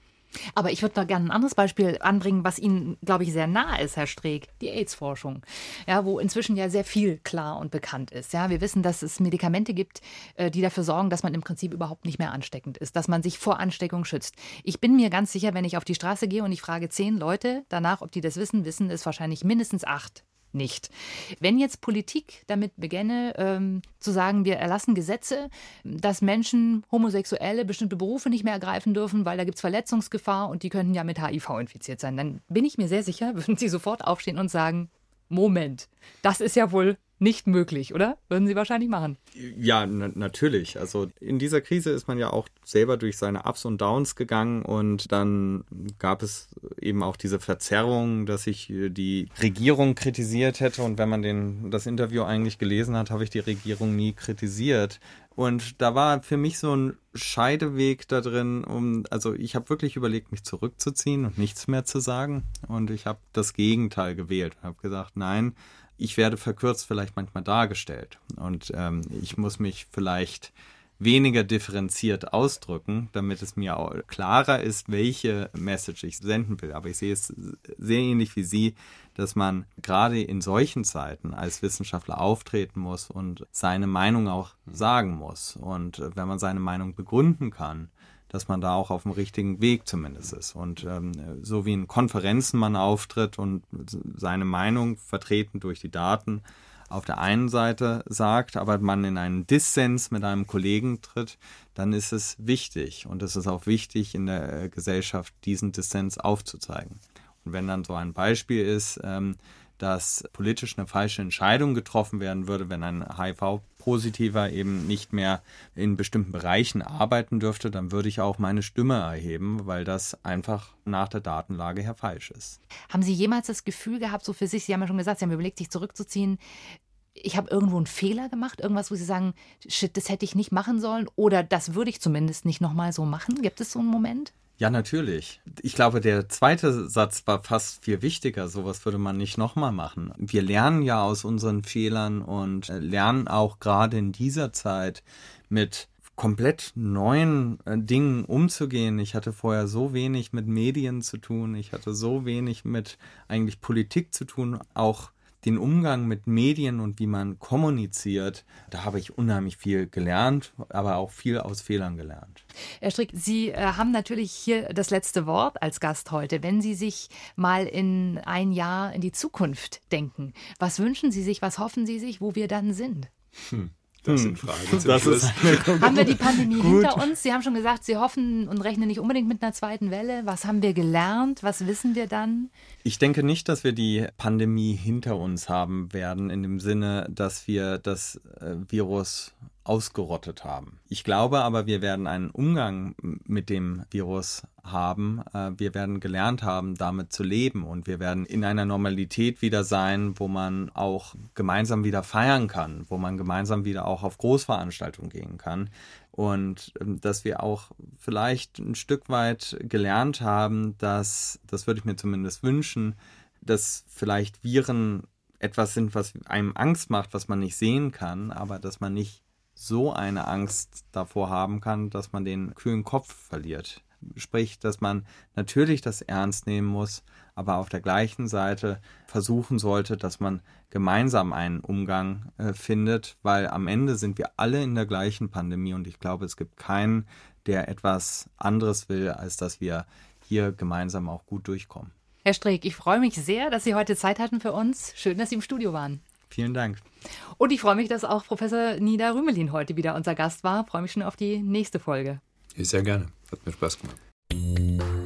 Aber ich würde noch gerne ein anderes Beispiel anbringen, was Ihnen, glaube ich, sehr nah ist, Herr Streeck. Die AIDS-Forschung. Ja, wo inzwischen ja sehr viel klar und bekannt ist. Ja, wir wissen, dass es Medikamente gibt, äh, die dafür sorgen, dass man im Prinzip überhaupt nicht mehr ansteckend ist, dass man sich vor Ansteckung schützt. Ich bin mir ganz sicher, wenn ich auf die Straße gehe und ich frage zehn Leute danach, ob die das wissen, wissen es wahrscheinlich mindestens acht nicht. Wenn jetzt Politik damit begänne, ähm, zu sagen, wir erlassen Gesetze, dass Menschen, Homosexuelle bestimmte Berufe nicht mehr ergreifen dürfen, weil da gibt es Verletzungsgefahr und die könnten ja mit HIV infiziert sein, dann bin ich mir sehr sicher, würden sie sofort aufstehen und sagen, Moment, das ist ja wohl nicht möglich, oder? Würden Sie wahrscheinlich machen.
Ja, natürlich. Also in dieser Krise ist man ja auch selber durch seine Ups und Downs gegangen und dann gab es eben auch diese Verzerrung, dass ich die Regierung kritisiert hätte und wenn man den, das Interview eigentlich gelesen hat, habe ich die Regierung nie kritisiert. Und da war für mich so ein Scheideweg da drin, um, also ich habe wirklich überlegt, mich zurückzuziehen und nichts mehr zu sagen. Und ich habe das Gegenteil gewählt. Ich habe gesagt, nein, ich werde verkürzt vielleicht manchmal dargestellt. Und ähm, ich muss mich vielleicht weniger differenziert ausdrücken, damit es mir auch klarer ist, welche Message ich senden will. Aber ich sehe es sehr ähnlich wie Sie, dass man gerade in solchen Zeiten als Wissenschaftler auftreten muss und seine Meinung auch sagen muss. Und wenn man seine Meinung begründen kann, dass man da auch auf dem richtigen Weg zumindest ist. Und ähm, so wie in Konferenzen man auftritt und seine Meinung vertreten durch die Daten auf der einen Seite sagt, aber man in einen Dissens mit einem Kollegen tritt, dann ist es wichtig und es ist auch wichtig in der Gesellschaft, diesen Dissens aufzuzeigen. Und wenn dann so ein Beispiel ist, ähm, dass politisch eine falsche Entscheidung getroffen werden würde, wenn ein HIV-Positiver eben nicht mehr in bestimmten Bereichen arbeiten dürfte, dann würde ich auch meine Stimme erheben, weil das einfach nach der Datenlage her falsch ist.
Haben Sie jemals das Gefühl gehabt, so für sich, Sie haben ja schon gesagt, Sie haben überlegt, sich zurückzuziehen, ich habe irgendwo einen Fehler gemacht, irgendwas, wo Sie sagen, shit, das hätte ich nicht machen sollen oder das würde ich zumindest nicht nochmal so machen? Gibt es so einen Moment?
Ja, natürlich. Ich glaube, der zweite Satz war fast viel wichtiger. Sowas würde man nicht nochmal machen. Wir lernen ja aus unseren Fehlern und äh, lernen auch gerade in dieser Zeit mit komplett neuen äh, Dingen umzugehen. Ich hatte vorher so wenig mit Medien zu tun. Ich hatte so wenig mit eigentlich Politik zu tun. Auch den Umgang mit Medien und wie man kommuniziert, da habe ich unheimlich viel gelernt, aber auch viel aus Fehlern gelernt.
Herr Strick, Sie äh, haben natürlich hier das letzte Wort als Gast heute. Wenn Sie sich mal in ein Jahr in die Zukunft denken, was wünschen Sie sich, was hoffen Sie sich, wo wir dann sind?
Hm. Das sind hm. Fragen.
Das ist haben wir die Pandemie Gut. hinter uns? Sie haben schon gesagt, Sie hoffen und rechnen nicht unbedingt mit einer zweiten Welle. Was haben wir gelernt? Was wissen wir dann?
Ich denke nicht, dass wir die Pandemie hinter uns haben werden, in dem Sinne, dass wir das äh, Virus ausgerottet haben. Ich glaube aber, wir werden einen Umgang mit dem Virus haben. Äh, wir werden gelernt haben, damit zu leben und wir werden in einer Normalität wieder sein, wo man auch gemeinsam wieder feiern kann, wo man gemeinsam wieder auch auf Großveranstaltungen gehen kann und ähm, dass wir auch vielleicht ein Stück weit gelernt haben, dass, das würde ich mir zumindest wünschen, dass vielleicht Viren etwas sind, was einem Angst macht, was man nicht sehen kann, aber dass man nicht so eine Angst davor haben kann, dass man den kühlen Kopf verliert. Sprich, dass man natürlich das ernst nehmen muss, aber auf der gleichen Seite versuchen sollte, dass man gemeinsam einen Umgang äh, findet, weil am Ende sind wir alle in der gleichen Pandemie und ich glaube, es gibt keinen, der etwas anderes will, als dass wir hier gemeinsam auch gut durchkommen.
Herr Streeck, ich freue mich sehr, dass Sie heute Zeit hatten für uns. Schön, dass Sie im Studio waren.
Vielen Dank.
Und ich freue mich, dass auch Professor Nida Rümelin heute wieder unser Gast war. Ich freue mich schon auf die nächste Folge.
Sehr gerne. Hat mir Spaß gemacht.